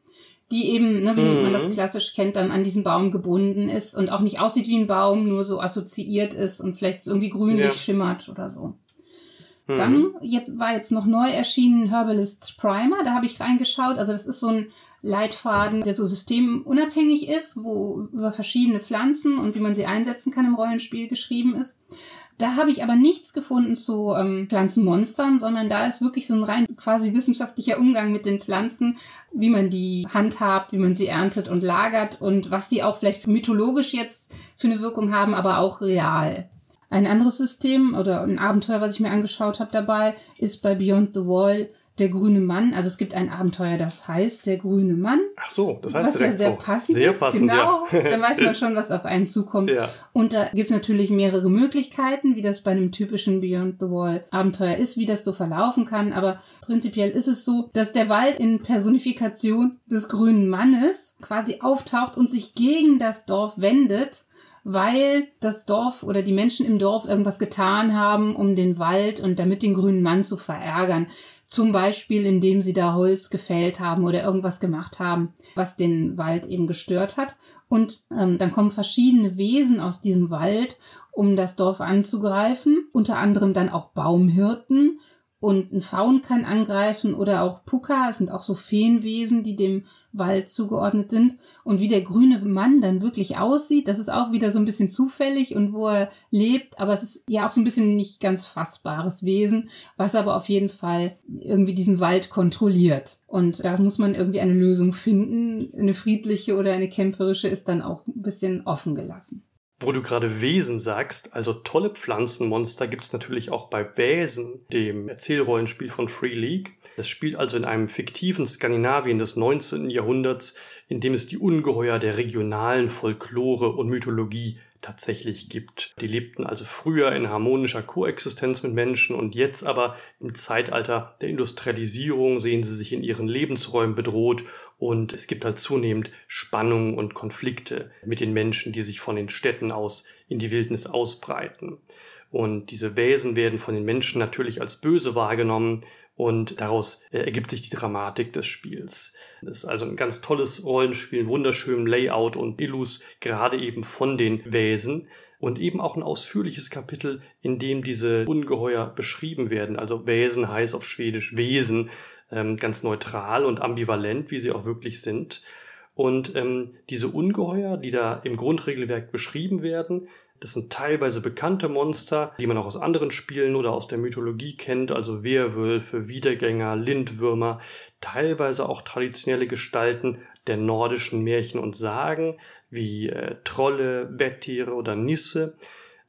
die eben, ne, wie Mhm. man das klassisch kennt, dann an diesen Baum gebunden ist und auch nicht aussieht wie ein Baum, nur so assoziiert ist und vielleicht irgendwie grünlich Ja. schimmert oder so. Mhm. Dann jetzt war jetzt noch neu erschienen Herbalist Primer, da habe ich reingeschaut. Also das ist so ein Leitfaden, der so systemunabhängig ist, wo über verschiedene Pflanzen und wie man sie einsetzen kann im Rollenspiel geschrieben ist. Da habe ich aber nichts gefunden zu ähm, Pflanzenmonstern, sondern da ist wirklich so ein rein quasi wissenschaftlicher Umgang mit den Pflanzen, wie man die handhabt, wie man sie erntet und lagert und was die auch vielleicht mythologisch jetzt für eine Wirkung haben, aber auch real. Ein anderes System oder ein Abenteuer, was ich mir angeschaut habe dabei, ist bei Beyond the Wall der grüne Mann. Also es gibt ein Abenteuer, das heißt der grüne Mann. Ach so, das heißt was ja sehr so. passend sehr ist. Passend, genau, *laughs* ja. dann weiß man schon, was auf einen zukommt. Ja. Und da gibt es natürlich mehrere Möglichkeiten, wie das bei einem typischen Beyond the Wall Abenteuer ist, wie das so verlaufen kann. Aber prinzipiell ist es so, dass der Wald in Personifikation des grünen Mannes quasi auftaucht und sich gegen das Dorf wendet weil das Dorf oder die Menschen im Dorf irgendwas getan haben, um den Wald und damit den grünen Mann zu verärgern. Zum Beispiel, indem sie da Holz gefällt haben oder irgendwas gemacht haben, was den Wald eben gestört hat. Und ähm, dann kommen verschiedene Wesen aus diesem Wald, um das Dorf anzugreifen. Unter anderem dann auch Baumhirten und ein Faun kann angreifen oder auch Puka, es sind auch so Feenwesen, die dem Wald zugeordnet sind. Und wie der grüne Mann dann wirklich aussieht, das ist auch wieder so ein bisschen zufällig und wo er lebt, aber es ist ja auch so ein bisschen nicht ganz fassbares Wesen, was aber auf jeden Fall irgendwie diesen Wald kontrolliert. Und da muss man irgendwie eine Lösung finden. Eine friedliche oder eine kämpferische ist dann auch ein bisschen offen gelassen. Wo du gerade Wesen sagst, also tolle Pflanzenmonster gibt es natürlich auch bei Wesen, dem Erzählrollenspiel von Free League. Das spielt also in einem fiktiven Skandinavien des 19. Jahrhunderts, in dem es die Ungeheuer der regionalen Folklore und Mythologie tatsächlich gibt. Die lebten also früher in harmonischer Koexistenz mit Menschen und jetzt aber im Zeitalter der Industrialisierung sehen sie sich in ihren Lebensräumen bedroht und es gibt halt zunehmend Spannungen und Konflikte mit den Menschen, die sich von den Städten aus in die Wildnis ausbreiten. Und diese Wesen werden von den Menschen natürlich als böse wahrgenommen und daraus äh, ergibt sich die Dramatik des Spiels. Das ist also ein ganz tolles Rollenspiel, wunderschönem Layout und Illus, gerade eben von den Wesen. Und eben auch ein ausführliches Kapitel, in dem diese Ungeheuer beschrieben werden. Also Wesen heißt auf Schwedisch Wesen, ähm, ganz neutral und ambivalent, wie sie auch wirklich sind. Und ähm, diese Ungeheuer, die da im Grundregelwerk beschrieben werden, das sind teilweise bekannte Monster, die man auch aus anderen Spielen oder aus der Mythologie kennt, also Werwölfe, Wiedergänger, Lindwürmer, teilweise auch traditionelle Gestalten der nordischen Märchen und Sagen, wie äh, Trolle, Wetttiere oder Nisse.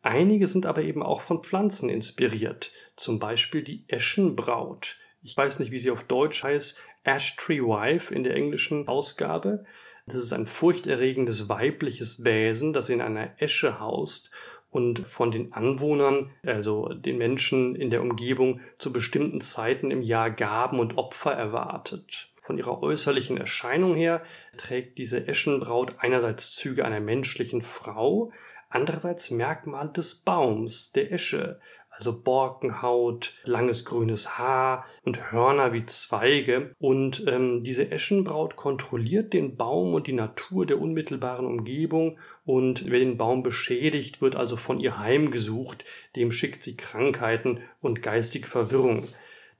Einige sind aber eben auch von Pflanzen inspiriert, zum Beispiel die Eschenbraut. Ich weiß nicht, wie sie auf Deutsch heißt, Ash Tree Wife in der englischen Ausgabe. Das ist ein furchterregendes weibliches Wesen, das in einer Esche haust und von den Anwohnern, also den Menschen in der Umgebung, zu bestimmten Zeiten im Jahr Gaben und Opfer erwartet. Von ihrer äußerlichen Erscheinung her trägt diese Eschenbraut einerseits Züge einer menschlichen Frau, andererseits Merkmale des Baums, der Esche, also Borkenhaut, langes grünes Haar und Hörner wie Zweige. Und ähm, diese Eschenbraut kontrolliert den Baum und die Natur der unmittelbaren Umgebung und wer den Baum beschädigt, wird also von ihr heimgesucht, dem schickt sie Krankheiten und geistige Verwirrung.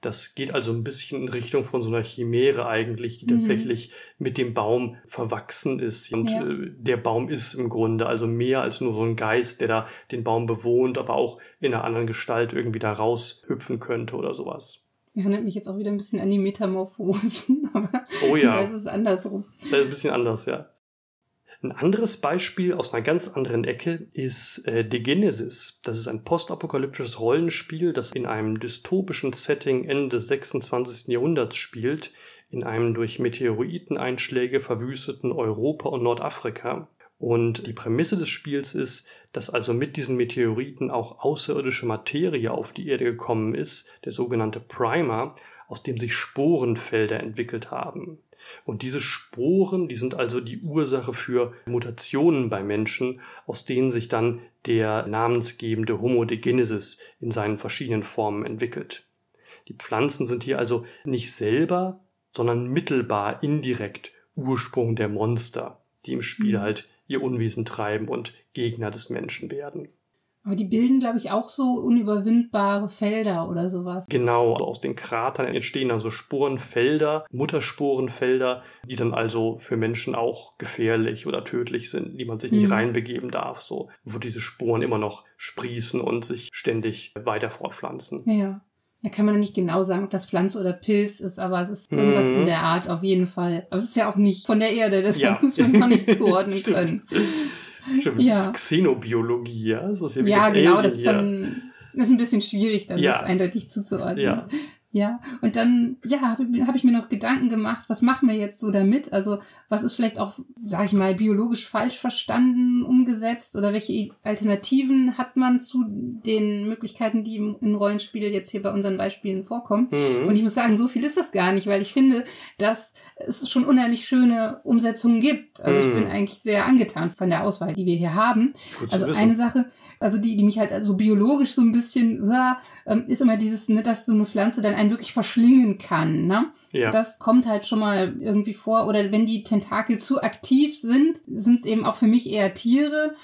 Das geht also ein bisschen in Richtung von so einer Chimäre eigentlich, die mhm. tatsächlich mit dem Baum verwachsen ist. Und ja. Äh, der Baum ist im Grunde also mehr als nur so ein Geist, der da den Baum bewohnt, aber auch in einer anderen Gestalt irgendwie da raushüpfen könnte oder sowas. Erinnert mich jetzt auch wieder ein bisschen an die Metamorphosen, *laughs* aber oh ja. das ist andersrum. Das ist ein bisschen anders, ja. Ein anderes Beispiel aus einer ganz anderen Ecke ist äh, The Genesis. Das ist ein postapokalyptisches Rollenspiel, das in einem dystopischen Setting Ende des 26. Jahrhunderts spielt, in einem durch Meteoriteneinschläge verwüsteten Europa und Nordafrika. Und die Prämisse des Spiels ist, dass also mit diesen Meteoriten auch außerirdische Materie auf die Erde gekommen ist, der sogenannte Primer, aus dem sich Sporenfelder entwickelt haben. Und diese Sporen, die sind also die Ursache für Mutationen bei Menschen, aus denen sich dann der namensgebende Homo de Genesis in seinen verschiedenen Formen entwickelt. Die Pflanzen sind hier also nicht selber, sondern mittelbar indirekt Ursprung der Monster, die im Spiel mhm. halt ihr Unwesen treiben und Gegner des Menschen werden. Aber die bilden, glaube ich, auch so unüberwindbare Felder oder sowas. Genau, aus den Kratern entstehen dann so Sporenfelder, Muttersporenfelder, die dann also für Menschen auch gefährlich oder tödlich sind, die man sich nicht mhm. reinbegeben darf, so, wo diese Sporen immer noch sprießen und sich ständig weiter fortpflanzen. Ja. Da kann man nicht genau sagen, ob das Pflanze oder Pilz ist, aber es ist irgendwas mhm. in der Art auf jeden Fall. Aber es ist ja auch nicht von der Erde, deshalb ja. muss man es noch nicht *laughs* zuordnen können. Stimmt, ja. das ist Xenobiologie, ja? Das ist ja, ja genau, das ist dann das ist ein bisschen schwierig, dann ja. das eindeutig zuzuordnen. Ja. Ja, und dann, ja, habe hab ich mir noch Gedanken gemacht, was machen wir jetzt so damit? Also, was ist vielleicht auch, sag ich mal, biologisch falsch verstanden, umgesetzt oder welche Alternativen hat man zu den Möglichkeiten, die im, Rollenspiel jetzt hier bei unseren Beispielen vorkommen? Mhm. Und ich muss sagen, so viel ist das gar nicht, weil ich finde, dass es schon unheimlich schöne Umsetzungen gibt. Also, mhm. ich bin eigentlich sehr angetan von der Auswahl, die wir hier haben. Gut also, eine Sache, also die, die mich halt also biologisch so ein bisschen, äh, ist immer dieses, ne, dass so eine Pflanze dann einen wirklich verschlingen kann. Ne? Ja. Das kommt halt schon mal irgendwie vor. Oder wenn die Tentakel zu aktiv sind, sind es eben auch für mich eher Tiere.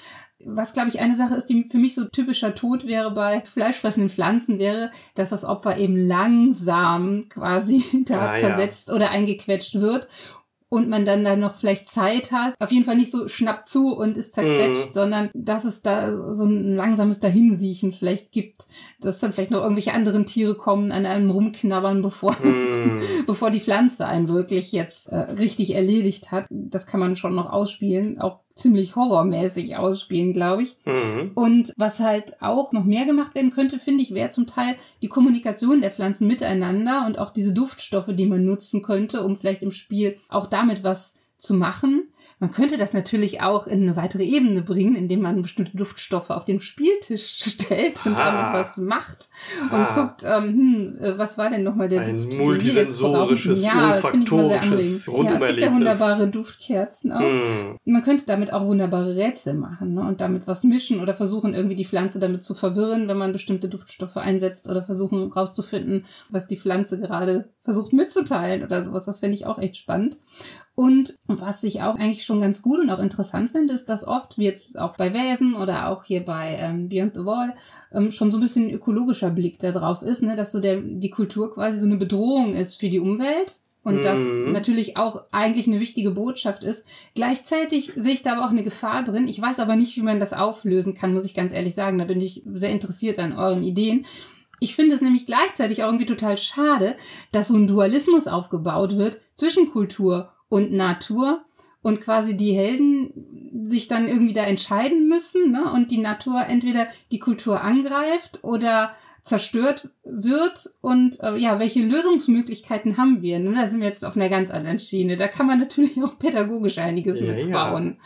Was, glaube ich, eine Sache ist, die für mich so typischer Tod wäre bei fleischfressenden Pflanzen, wäre, dass das Opfer eben langsam quasi *laughs* da ah, zersetzt ja. oder eingequetscht wird und man dann da noch vielleicht Zeit hat. Auf jeden Fall nicht so schnapp zu und ist zerquetscht, mm. sondern dass es da so ein langsames Dahinsiechen vielleicht gibt, dass dann vielleicht noch irgendwelche anderen Tiere kommen, an einem rumknabbern, bevor, *laughs* mm. bevor die Pflanze einen wirklich jetzt äh, richtig erledigt hat. Das kann man schon noch ausspielen, auch ziemlich horrormäßig ausspielen, glaube ich. Mhm. Und was halt auch noch mehr gemacht werden könnte, finde ich, wäre zum Teil die Kommunikation der Pflanzen miteinander und auch diese Duftstoffe, die man nutzen könnte, um vielleicht im Spiel auch damit was zu machen. Man könnte das natürlich auch in eine weitere Ebene bringen, indem man bestimmte Duftstoffe auf den Spieltisch *laughs* stellt und ah. damit was macht und ah. guckt, ähm, hm, äh, was war denn nochmal der Ein Duft? multisensorisches, ja, olfaktorisches Ja, es gibt ja wunderbare Duftkerzen auch. Mm. Man könnte damit auch wunderbare Rätsel machen ne? und damit was mischen oder versuchen, irgendwie die Pflanze damit zu verwirren, wenn man bestimmte Duftstoffe einsetzt oder versuchen rauszufinden, was die Pflanze gerade versucht mitzuteilen oder sowas. Das fände ich auch echt spannend. Und was ich auch eigentlich schon ganz gut und auch interessant finde, ist, dass oft, wie jetzt auch bei Wesen oder auch hier bei ähm, Beyond the Wall, ähm, schon so ein bisschen ökologischer Blick da drauf ist, ne? dass so der, die Kultur quasi so eine Bedrohung ist für die Umwelt. Und mhm. das natürlich auch eigentlich eine wichtige Botschaft ist. Gleichzeitig sehe ich da aber auch eine Gefahr drin. Ich weiß aber nicht, wie man das auflösen kann, muss ich ganz ehrlich sagen. Da bin ich sehr interessiert an euren Ideen. Ich finde es nämlich gleichzeitig auch irgendwie total schade, dass so ein Dualismus aufgebaut wird zwischen Kultur und Natur und quasi die Helden sich dann irgendwie da entscheiden müssen ne? und die Natur entweder die Kultur angreift oder zerstört wird und äh, ja, welche Lösungsmöglichkeiten haben wir? Ne? Da sind wir jetzt auf einer ganz anderen Schiene. Da kann man natürlich auch pädagogisch einiges ja, mitbauen. Ja.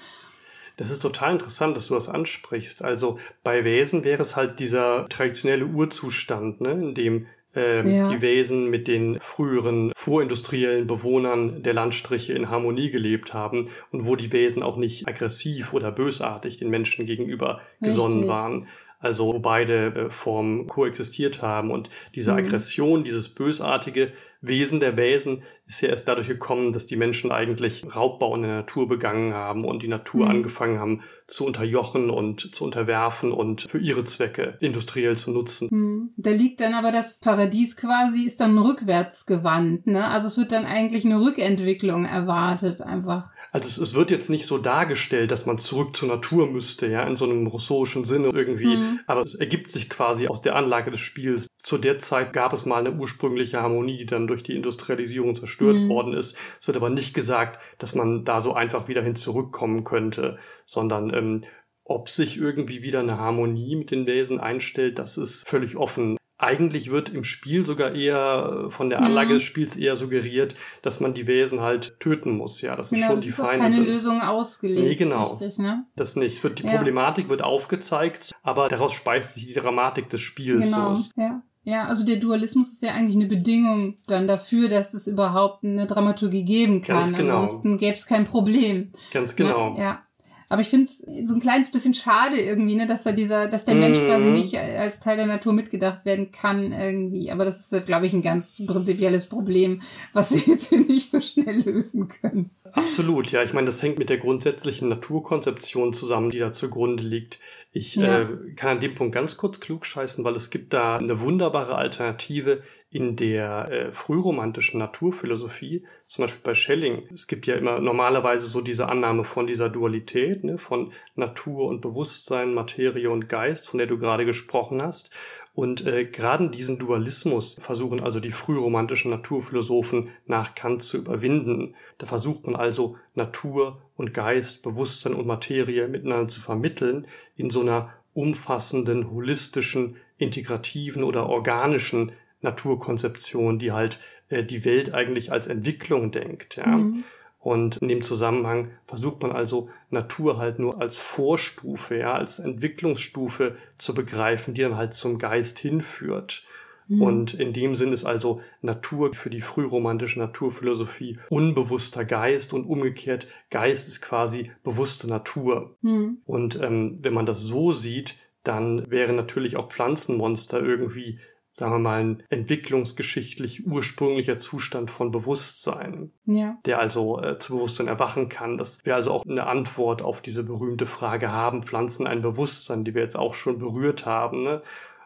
Das ist total interessant, dass du das ansprichst. Also bei Wesen wäre es halt dieser traditionelle Urzustand, ne, in dem ähm, ja. die Wesen mit den früheren vorindustriellen Bewohnern der Landstriche in Harmonie gelebt haben und wo die Wesen auch nicht aggressiv oder bösartig den Menschen gegenüber gesonnen Richtig. waren. Also wo beide äh, Formen koexistiert haben und diese mhm. Aggression, dieses bösartige Wesen der Wesen ist ja erst dadurch gekommen, dass die Menschen eigentlich Raubbau in der Natur begangen haben und die Natur mhm. angefangen haben zu unterjochen und zu unterwerfen und für ihre Zwecke industriell zu nutzen. Mhm. Da liegt dann aber das Paradies quasi, ist dann rückwärts gewandt. Ne? Also es wird dann eigentlich eine Rückentwicklung erwartet einfach. Also es, es wird jetzt nicht so dargestellt, dass man zurück zur Natur müsste, ja, in so einem rousseauischen Sinne irgendwie. Mhm. Aber es ergibt sich quasi aus der Anlage des Spiels. Zu der Zeit gab es mal eine ursprüngliche Harmonie, die dann durch die Industrialisierung zerstört mhm. worden ist. Es wird aber nicht gesagt, dass man da so einfach wieder hin zurückkommen könnte, sondern ähm, ob sich irgendwie wieder eine Harmonie mit den Wesen einstellt, das ist völlig offen. Eigentlich wird im Spiel sogar eher von der Anlage mhm. des Spiels eher suggeriert, dass man die Wesen halt töten muss. Ja, das genau, ist schon das die ist Feinde. keine Lösung ausgelegt. Nee, genau. Richtig, ne? Das nicht. Es wird, die ja. Problematik wird aufgezeigt, aber daraus speist sich die Dramatik des Spiels. Genau. aus. Ja. Ja, also der Dualismus ist ja eigentlich eine Bedingung dann dafür, dass es überhaupt eine Dramaturgie geben kann. Ganz genau. Ansonsten gäbe es kein Problem. Ganz genau. Ja. ja. Aber ich finde es so ein kleines bisschen schade irgendwie, ne, dass da dieser, dass der Mensch quasi Mhm. nicht als Teil der Natur mitgedacht werden kann irgendwie. Aber das ist, glaube ich, ein ganz prinzipielles Problem, was wir jetzt hier nicht so schnell lösen können. Absolut, ja. Ich meine, das hängt mit der grundsätzlichen Naturkonzeption zusammen, die da zugrunde liegt. Ich Ja. äh, kann an dem Punkt ganz kurz klug scheißen, weil es gibt da eine wunderbare Alternative in der äh, frühromantischen Naturphilosophie, zum Beispiel bei Schelling. Es gibt ja immer normalerweise so diese Annahme von dieser Dualität, ne, von Natur und Bewusstsein, Materie und Geist, von der du gerade gesprochen hast. Und äh, gerade diesen Dualismus versuchen also die frühromantischen Naturphilosophen nach Kant zu überwinden. Da versucht man also Natur und Geist, Bewusstsein und Materie miteinander zu vermitteln in so einer umfassenden, holistischen, integrativen oder organischen Naturkonzeption, die halt äh, die Welt eigentlich als Entwicklung denkt. Ja. Mhm. Und in dem Zusammenhang versucht man also Natur halt nur als Vorstufe, ja, als Entwicklungsstufe zu begreifen, die dann halt zum Geist hinführt. Mhm. Und in dem Sinn ist also Natur für die frühromantische Naturphilosophie unbewusster Geist und umgekehrt Geist ist quasi bewusste Natur. Mhm. Und ähm, wenn man das so sieht, dann wäre natürlich auch Pflanzenmonster irgendwie, sagen wir mal, ein entwicklungsgeschichtlich ursprünglicher Zustand von Bewusstsein Ja. der also äh, zu Bewusstsein erwachen kann. Das wäre also auch eine Antwort auf diese berühmte Frage, haben Pflanzen ein Bewusstsein, die wir jetzt auch schon berührt haben, ne?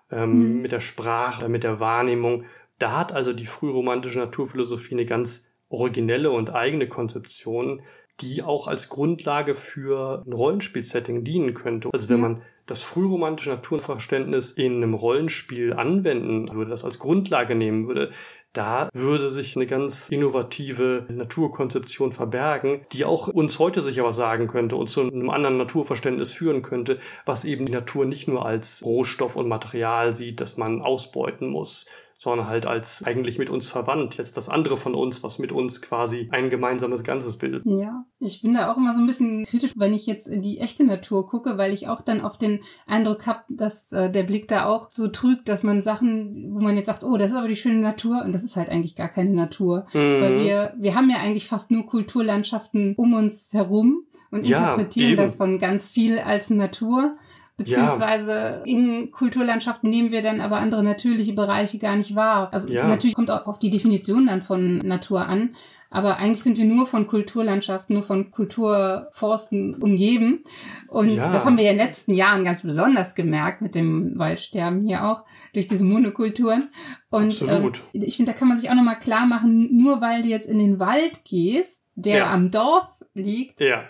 ähm, Mhm. mit der Sprache, mit der Wahrnehmung. Da hat also die frühromantische Naturphilosophie eine ganz originelle und eigene Konzeption, die auch als Grundlage für ein Rollenspielsetting dienen könnte. Also wenn man das frühromantische Naturverständnis in einem Rollenspiel anwenden würde, das als Grundlage nehmen würde, da würde sich eine ganz innovative Naturkonzeption verbergen, die auch uns heute sicher was sagen könnte und zu einem anderen Naturverständnis führen könnte, was eben die Natur nicht nur als Rohstoff und Material sieht, das man ausbeuten muss, sondern halt als eigentlich mit uns verwandt. Jetzt das andere von uns, was mit uns quasi ein gemeinsames Ganzes bildet. Ja, ich bin da auch immer so ein bisschen kritisch, wenn ich jetzt in die echte Natur gucke, weil ich auch dann oft den Eindruck habe, dass äh, der Blick da auch so trügt, dass man Sachen, wo man jetzt sagt, oh, das ist aber die schöne Natur und das ist halt eigentlich gar keine Natur. Weil Mhm. wir, wir haben ja eigentlich fast nur Kulturlandschaften um uns herum und Ja, interpretieren eben. davon ganz viel als Natur. Beziehungsweise in Kulturlandschaften nehmen wir dann aber andere natürliche Bereiche gar nicht wahr. Also es Ja. natürlich kommt auch auf die Definition dann von Natur an. Aber eigentlich sind wir nur von Kulturlandschaften, nur von Kulturforsten umgeben. Und Ja. das haben wir ja in den letzten Jahren ganz besonders gemerkt mit dem Waldsterben hier auch, durch diese Monokulturen. Und Absolut. ich finde, da kann man sich auch nochmal klar machen, nur weil du jetzt in den Wald gehst, der Ja. am Dorf liegt, Ja,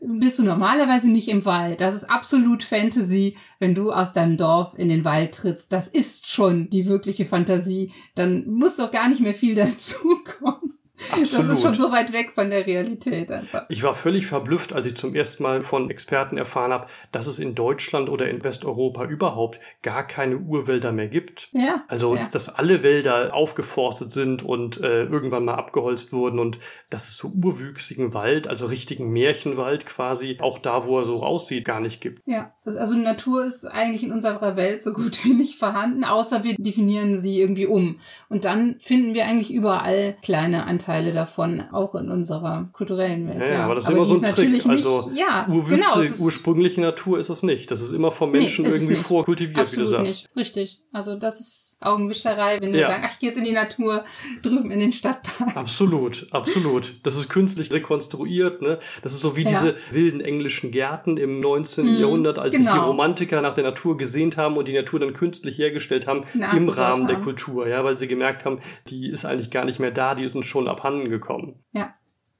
bist du normalerweise nicht im Wald. Das ist absolut Fantasy, wenn du aus deinem Dorf in den Wald trittst. Das ist schon die wirkliche Fantasie. Dann muss doch gar nicht mehr viel *laughs* dazukommen. Absolut. Das ist schon so weit weg von der Realität einfach. Ich war völlig verblüfft, als ich zum ersten Mal von Experten erfahren habe, dass es in Deutschland oder in Westeuropa überhaupt gar keine Urwälder mehr gibt. Ja. Also, ja. dass alle Wälder aufgeforstet sind und äh, irgendwann mal abgeholzt wurden und dass es so urwüchsigen Wald, also richtigen Märchenwald quasi, auch da, wo er so aussieht, gar nicht gibt. Ja, das- also Natur ist eigentlich in unserer Welt so gut *laughs* wie nicht vorhanden, außer wir definieren sie irgendwie um. Und dann finden wir eigentlich überall kleine Anteile davon, auch in unserer kulturellen Welt. Ja, ja, aber das ist die immer so ein Trick. natürlich Also, nicht, ja, Urwüchse, genau, ist- ursprüngliche Natur ist es nicht. Das ist immer vom Nee, Menschen es irgendwie nicht. vorkultiviert, wie du sagst. nicht. Richtig. Also das ist Augenwischerei, wenn wir Ja. sagen, ach, ich gehe jetzt in die Natur drüben in den Stadtpark. Absolut, absolut. Das ist künstlich rekonstruiert, ne? Das ist so wie Ja. diese wilden englischen Gärten im 19. Mhm, Jahrhundert, als sich die genau. Romantiker nach der Natur gesehnt haben und die Natur dann künstlich hergestellt haben im Nachgebaut Rahmen der haben. Kultur, ja, weil sie gemerkt haben, die ist eigentlich gar nicht mehr da, die ist uns schon abhanden gekommen. Ja,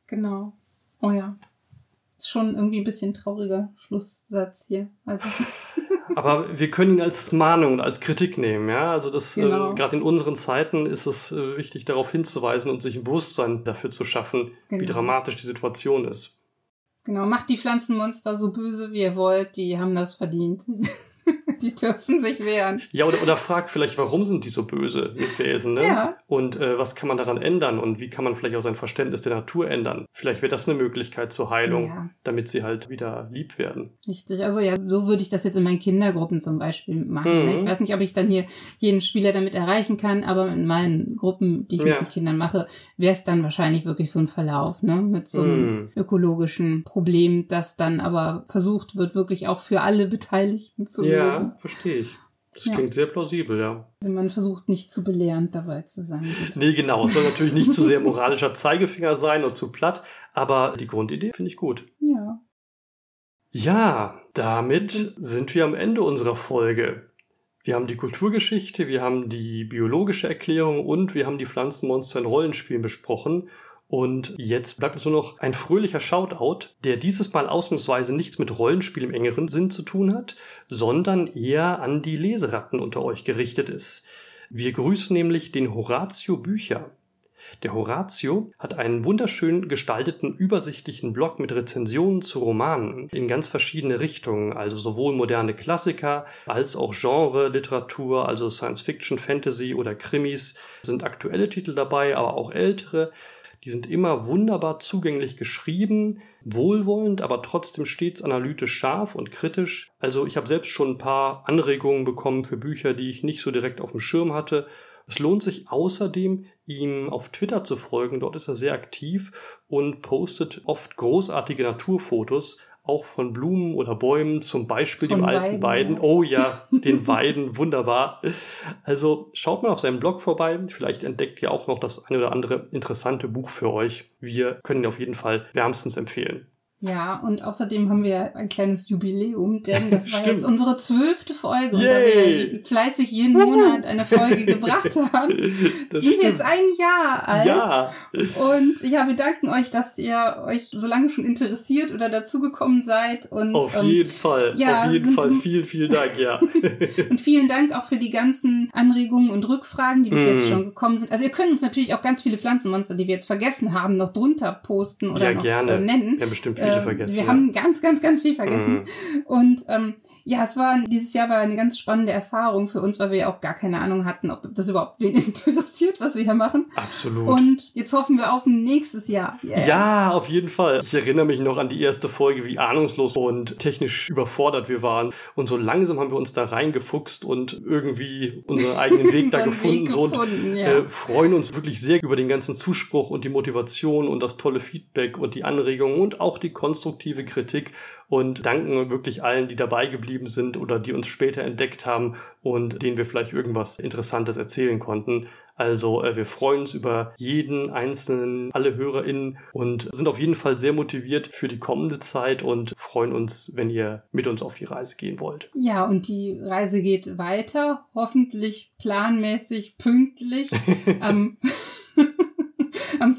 genau. Oh ja. Ist schon irgendwie ein bisschen trauriger Schlusssatz hier. Also, *laughs* Aber wir können ihn als Mahnung und als Kritik nehmen, ja. Also das Genau. äh, gerade in unseren Zeiten ist es äh, wichtig, darauf hinzuweisen und sich ein Bewusstsein dafür zu schaffen, wie Genau. dramatisch die Situation ist. genau, macht die Pflanzenmonster so böse, wie ihr wollt, die haben das verdient. *laughs* *laughs* die dürfen sich wehren. Ja, oder, oder fragt vielleicht, warum sind die so böse mit Wesen, ne? Ja. Und äh, was kann man daran ändern und wie kann man vielleicht auch sein Verständnis der Natur ändern? Vielleicht wäre das eine Möglichkeit zur Heilung, Ja. damit sie halt wieder lieb werden. Richtig, also ja, so würde ich das jetzt in meinen Kindergruppen zum Beispiel machen. Mhm. ne? Ich weiß nicht, ob ich dann hier jeden Spieler damit erreichen kann, aber in meinen Gruppen, die ich Ja. mit den Kindern mache, wäre es dann wahrscheinlich wirklich so ein Verlauf, ne? Mit so einem Mhm. ökologischen Problem, das dann aber versucht wird, wirklich auch für alle Beteiligten zu lösen. Ja, verstehe ich. Das Ja. klingt sehr plausibel, ja. Wenn man versucht, nicht zu belehrend dabei zu sein. bitte. Nee, genau. Es soll natürlich nicht zu sehr *laughs* moralischer Zeigefinger sein und zu platt, aber die Grundidee finde ich gut. Ja. Ja, damit sind wir am Ende unserer Folge. Wir haben die Kulturgeschichte, wir haben die biologische Erklärung und wir haben die Pflanzenmonster in Rollenspielen besprochen. Und jetzt bleibt uns nur noch ein fröhlicher Shoutout, der dieses Mal ausnahmsweise nichts mit Rollenspiel im engeren Sinn zu tun hat, sondern eher an die Leseratten unter euch gerichtet ist. Wir grüßen nämlich den Horatio Bücher. Der Horatio hat einen wunderschön gestalteten, übersichtlichen Blog mit Rezensionen zu Romanen in ganz verschiedene Richtungen, also sowohl moderne Klassiker als auch Genre, Literatur, also Science Fiction, Fantasy oder Krimis, sind aktuelle Titel dabei, aber auch ältere. Die sind immer wunderbar zugänglich geschrieben, wohlwollend, aber trotzdem stets analytisch scharf und kritisch. Also ich habe selbst schon ein paar Anregungen bekommen für Bücher, die ich nicht so direkt auf dem Schirm hatte. Es lohnt sich außerdem, ihm auf Twitter zu folgen. Dort ist er sehr aktiv und postet oft großartige Naturfotos, auch von Blumen oder Bäumen, zum Beispiel Von dem alten Weiden, Weiden. ja. Oh ja, *laughs* den Weiden, wunderbar. Also schaut mal auf seinem Blog vorbei. Vielleicht entdeckt ihr auch noch das eine oder andere interessante Buch für euch. Wir können ihn auf jeden Fall wärmstens empfehlen. Ja, und außerdem haben wir ein kleines Jubiläum, denn das war Stimmt. jetzt unsere zwölfte Folge. Und da wir Yay. fleißig jeden Monat eine Folge gebracht *laughs* haben, Das sind wir jetzt stimmt. ein Jahr alt. Ja, Und ja, wir danken euch, dass ihr euch so lange schon interessiert oder dazugekommen seid. Und, auf ähm, jeden Fall. ja, auf jeden Fall. Vielen, vielen Dank, ja. *laughs* und vielen Dank auch für die ganzen Anregungen und Rückfragen, die bis Mm. jetzt schon gekommen sind. Also ihr könnt uns natürlich auch ganz viele Pflanzenmonster, die wir jetzt vergessen haben, noch drunter posten oder Ja, noch gerne. Äh, nennen. Haben bestimmt viele Äh, vergessen. Wir ja. haben ganz, ganz, ganz viel vergessen. Mhm. Und ähm, ja, es war dieses Jahr war eine ganz spannende Erfahrung für uns, weil wir ja auch gar keine Ahnung hatten, ob das überhaupt wen *laughs* interessiert, was wir hier machen. Absolut. Und jetzt hoffen wir auf ein nächstes Jahr. Yeah. Ja, auf jeden Fall. Ich erinnere mich noch an die erste Folge, wie ahnungslos und technisch überfordert wir waren. Und so langsam haben wir uns da reingefuchst und irgendwie unseren eigenen Weg *laughs* da gefunden. Weg so und gefunden, ja. äh, freuen uns wirklich sehr über den ganzen Zuspruch und die Motivation und das tolle Feedback und die Anregungen und auch die konstruktive Kritik und danken wirklich allen, die dabei geblieben sind oder die uns später entdeckt haben und denen wir vielleicht irgendwas Interessantes erzählen konnten. Also äh, wir freuen uns über jeden einzelnen, alle HörerInnen und sind auf jeden Fall sehr motiviert für die kommende Zeit und freuen uns, wenn ihr mit uns auf die Reise gehen wollt. Ja, und die Reise geht weiter, hoffentlich planmäßig, pünktlich. am *laughs*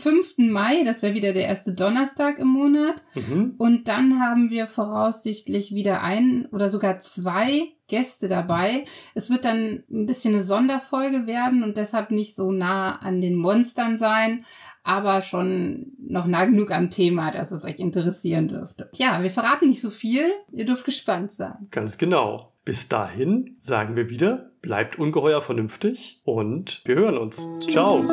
5. Mai, das wäre wieder der erste Donnerstag im Monat. Mhm. Und dann haben wir voraussichtlich wieder ein oder sogar zwei Gäste dabei. Es wird dann ein bisschen eine Sonderfolge werden und deshalb nicht so nah an den Monstern sein, aber schon noch nah genug am Thema, dass es euch interessieren dürfte. Ja, wir verraten nicht so viel. Ihr dürft gespannt sein. Ganz genau. Bis dahin sagen wir wieder, bleibt ungeheuer vernünftig und wir hören uns. Ciao.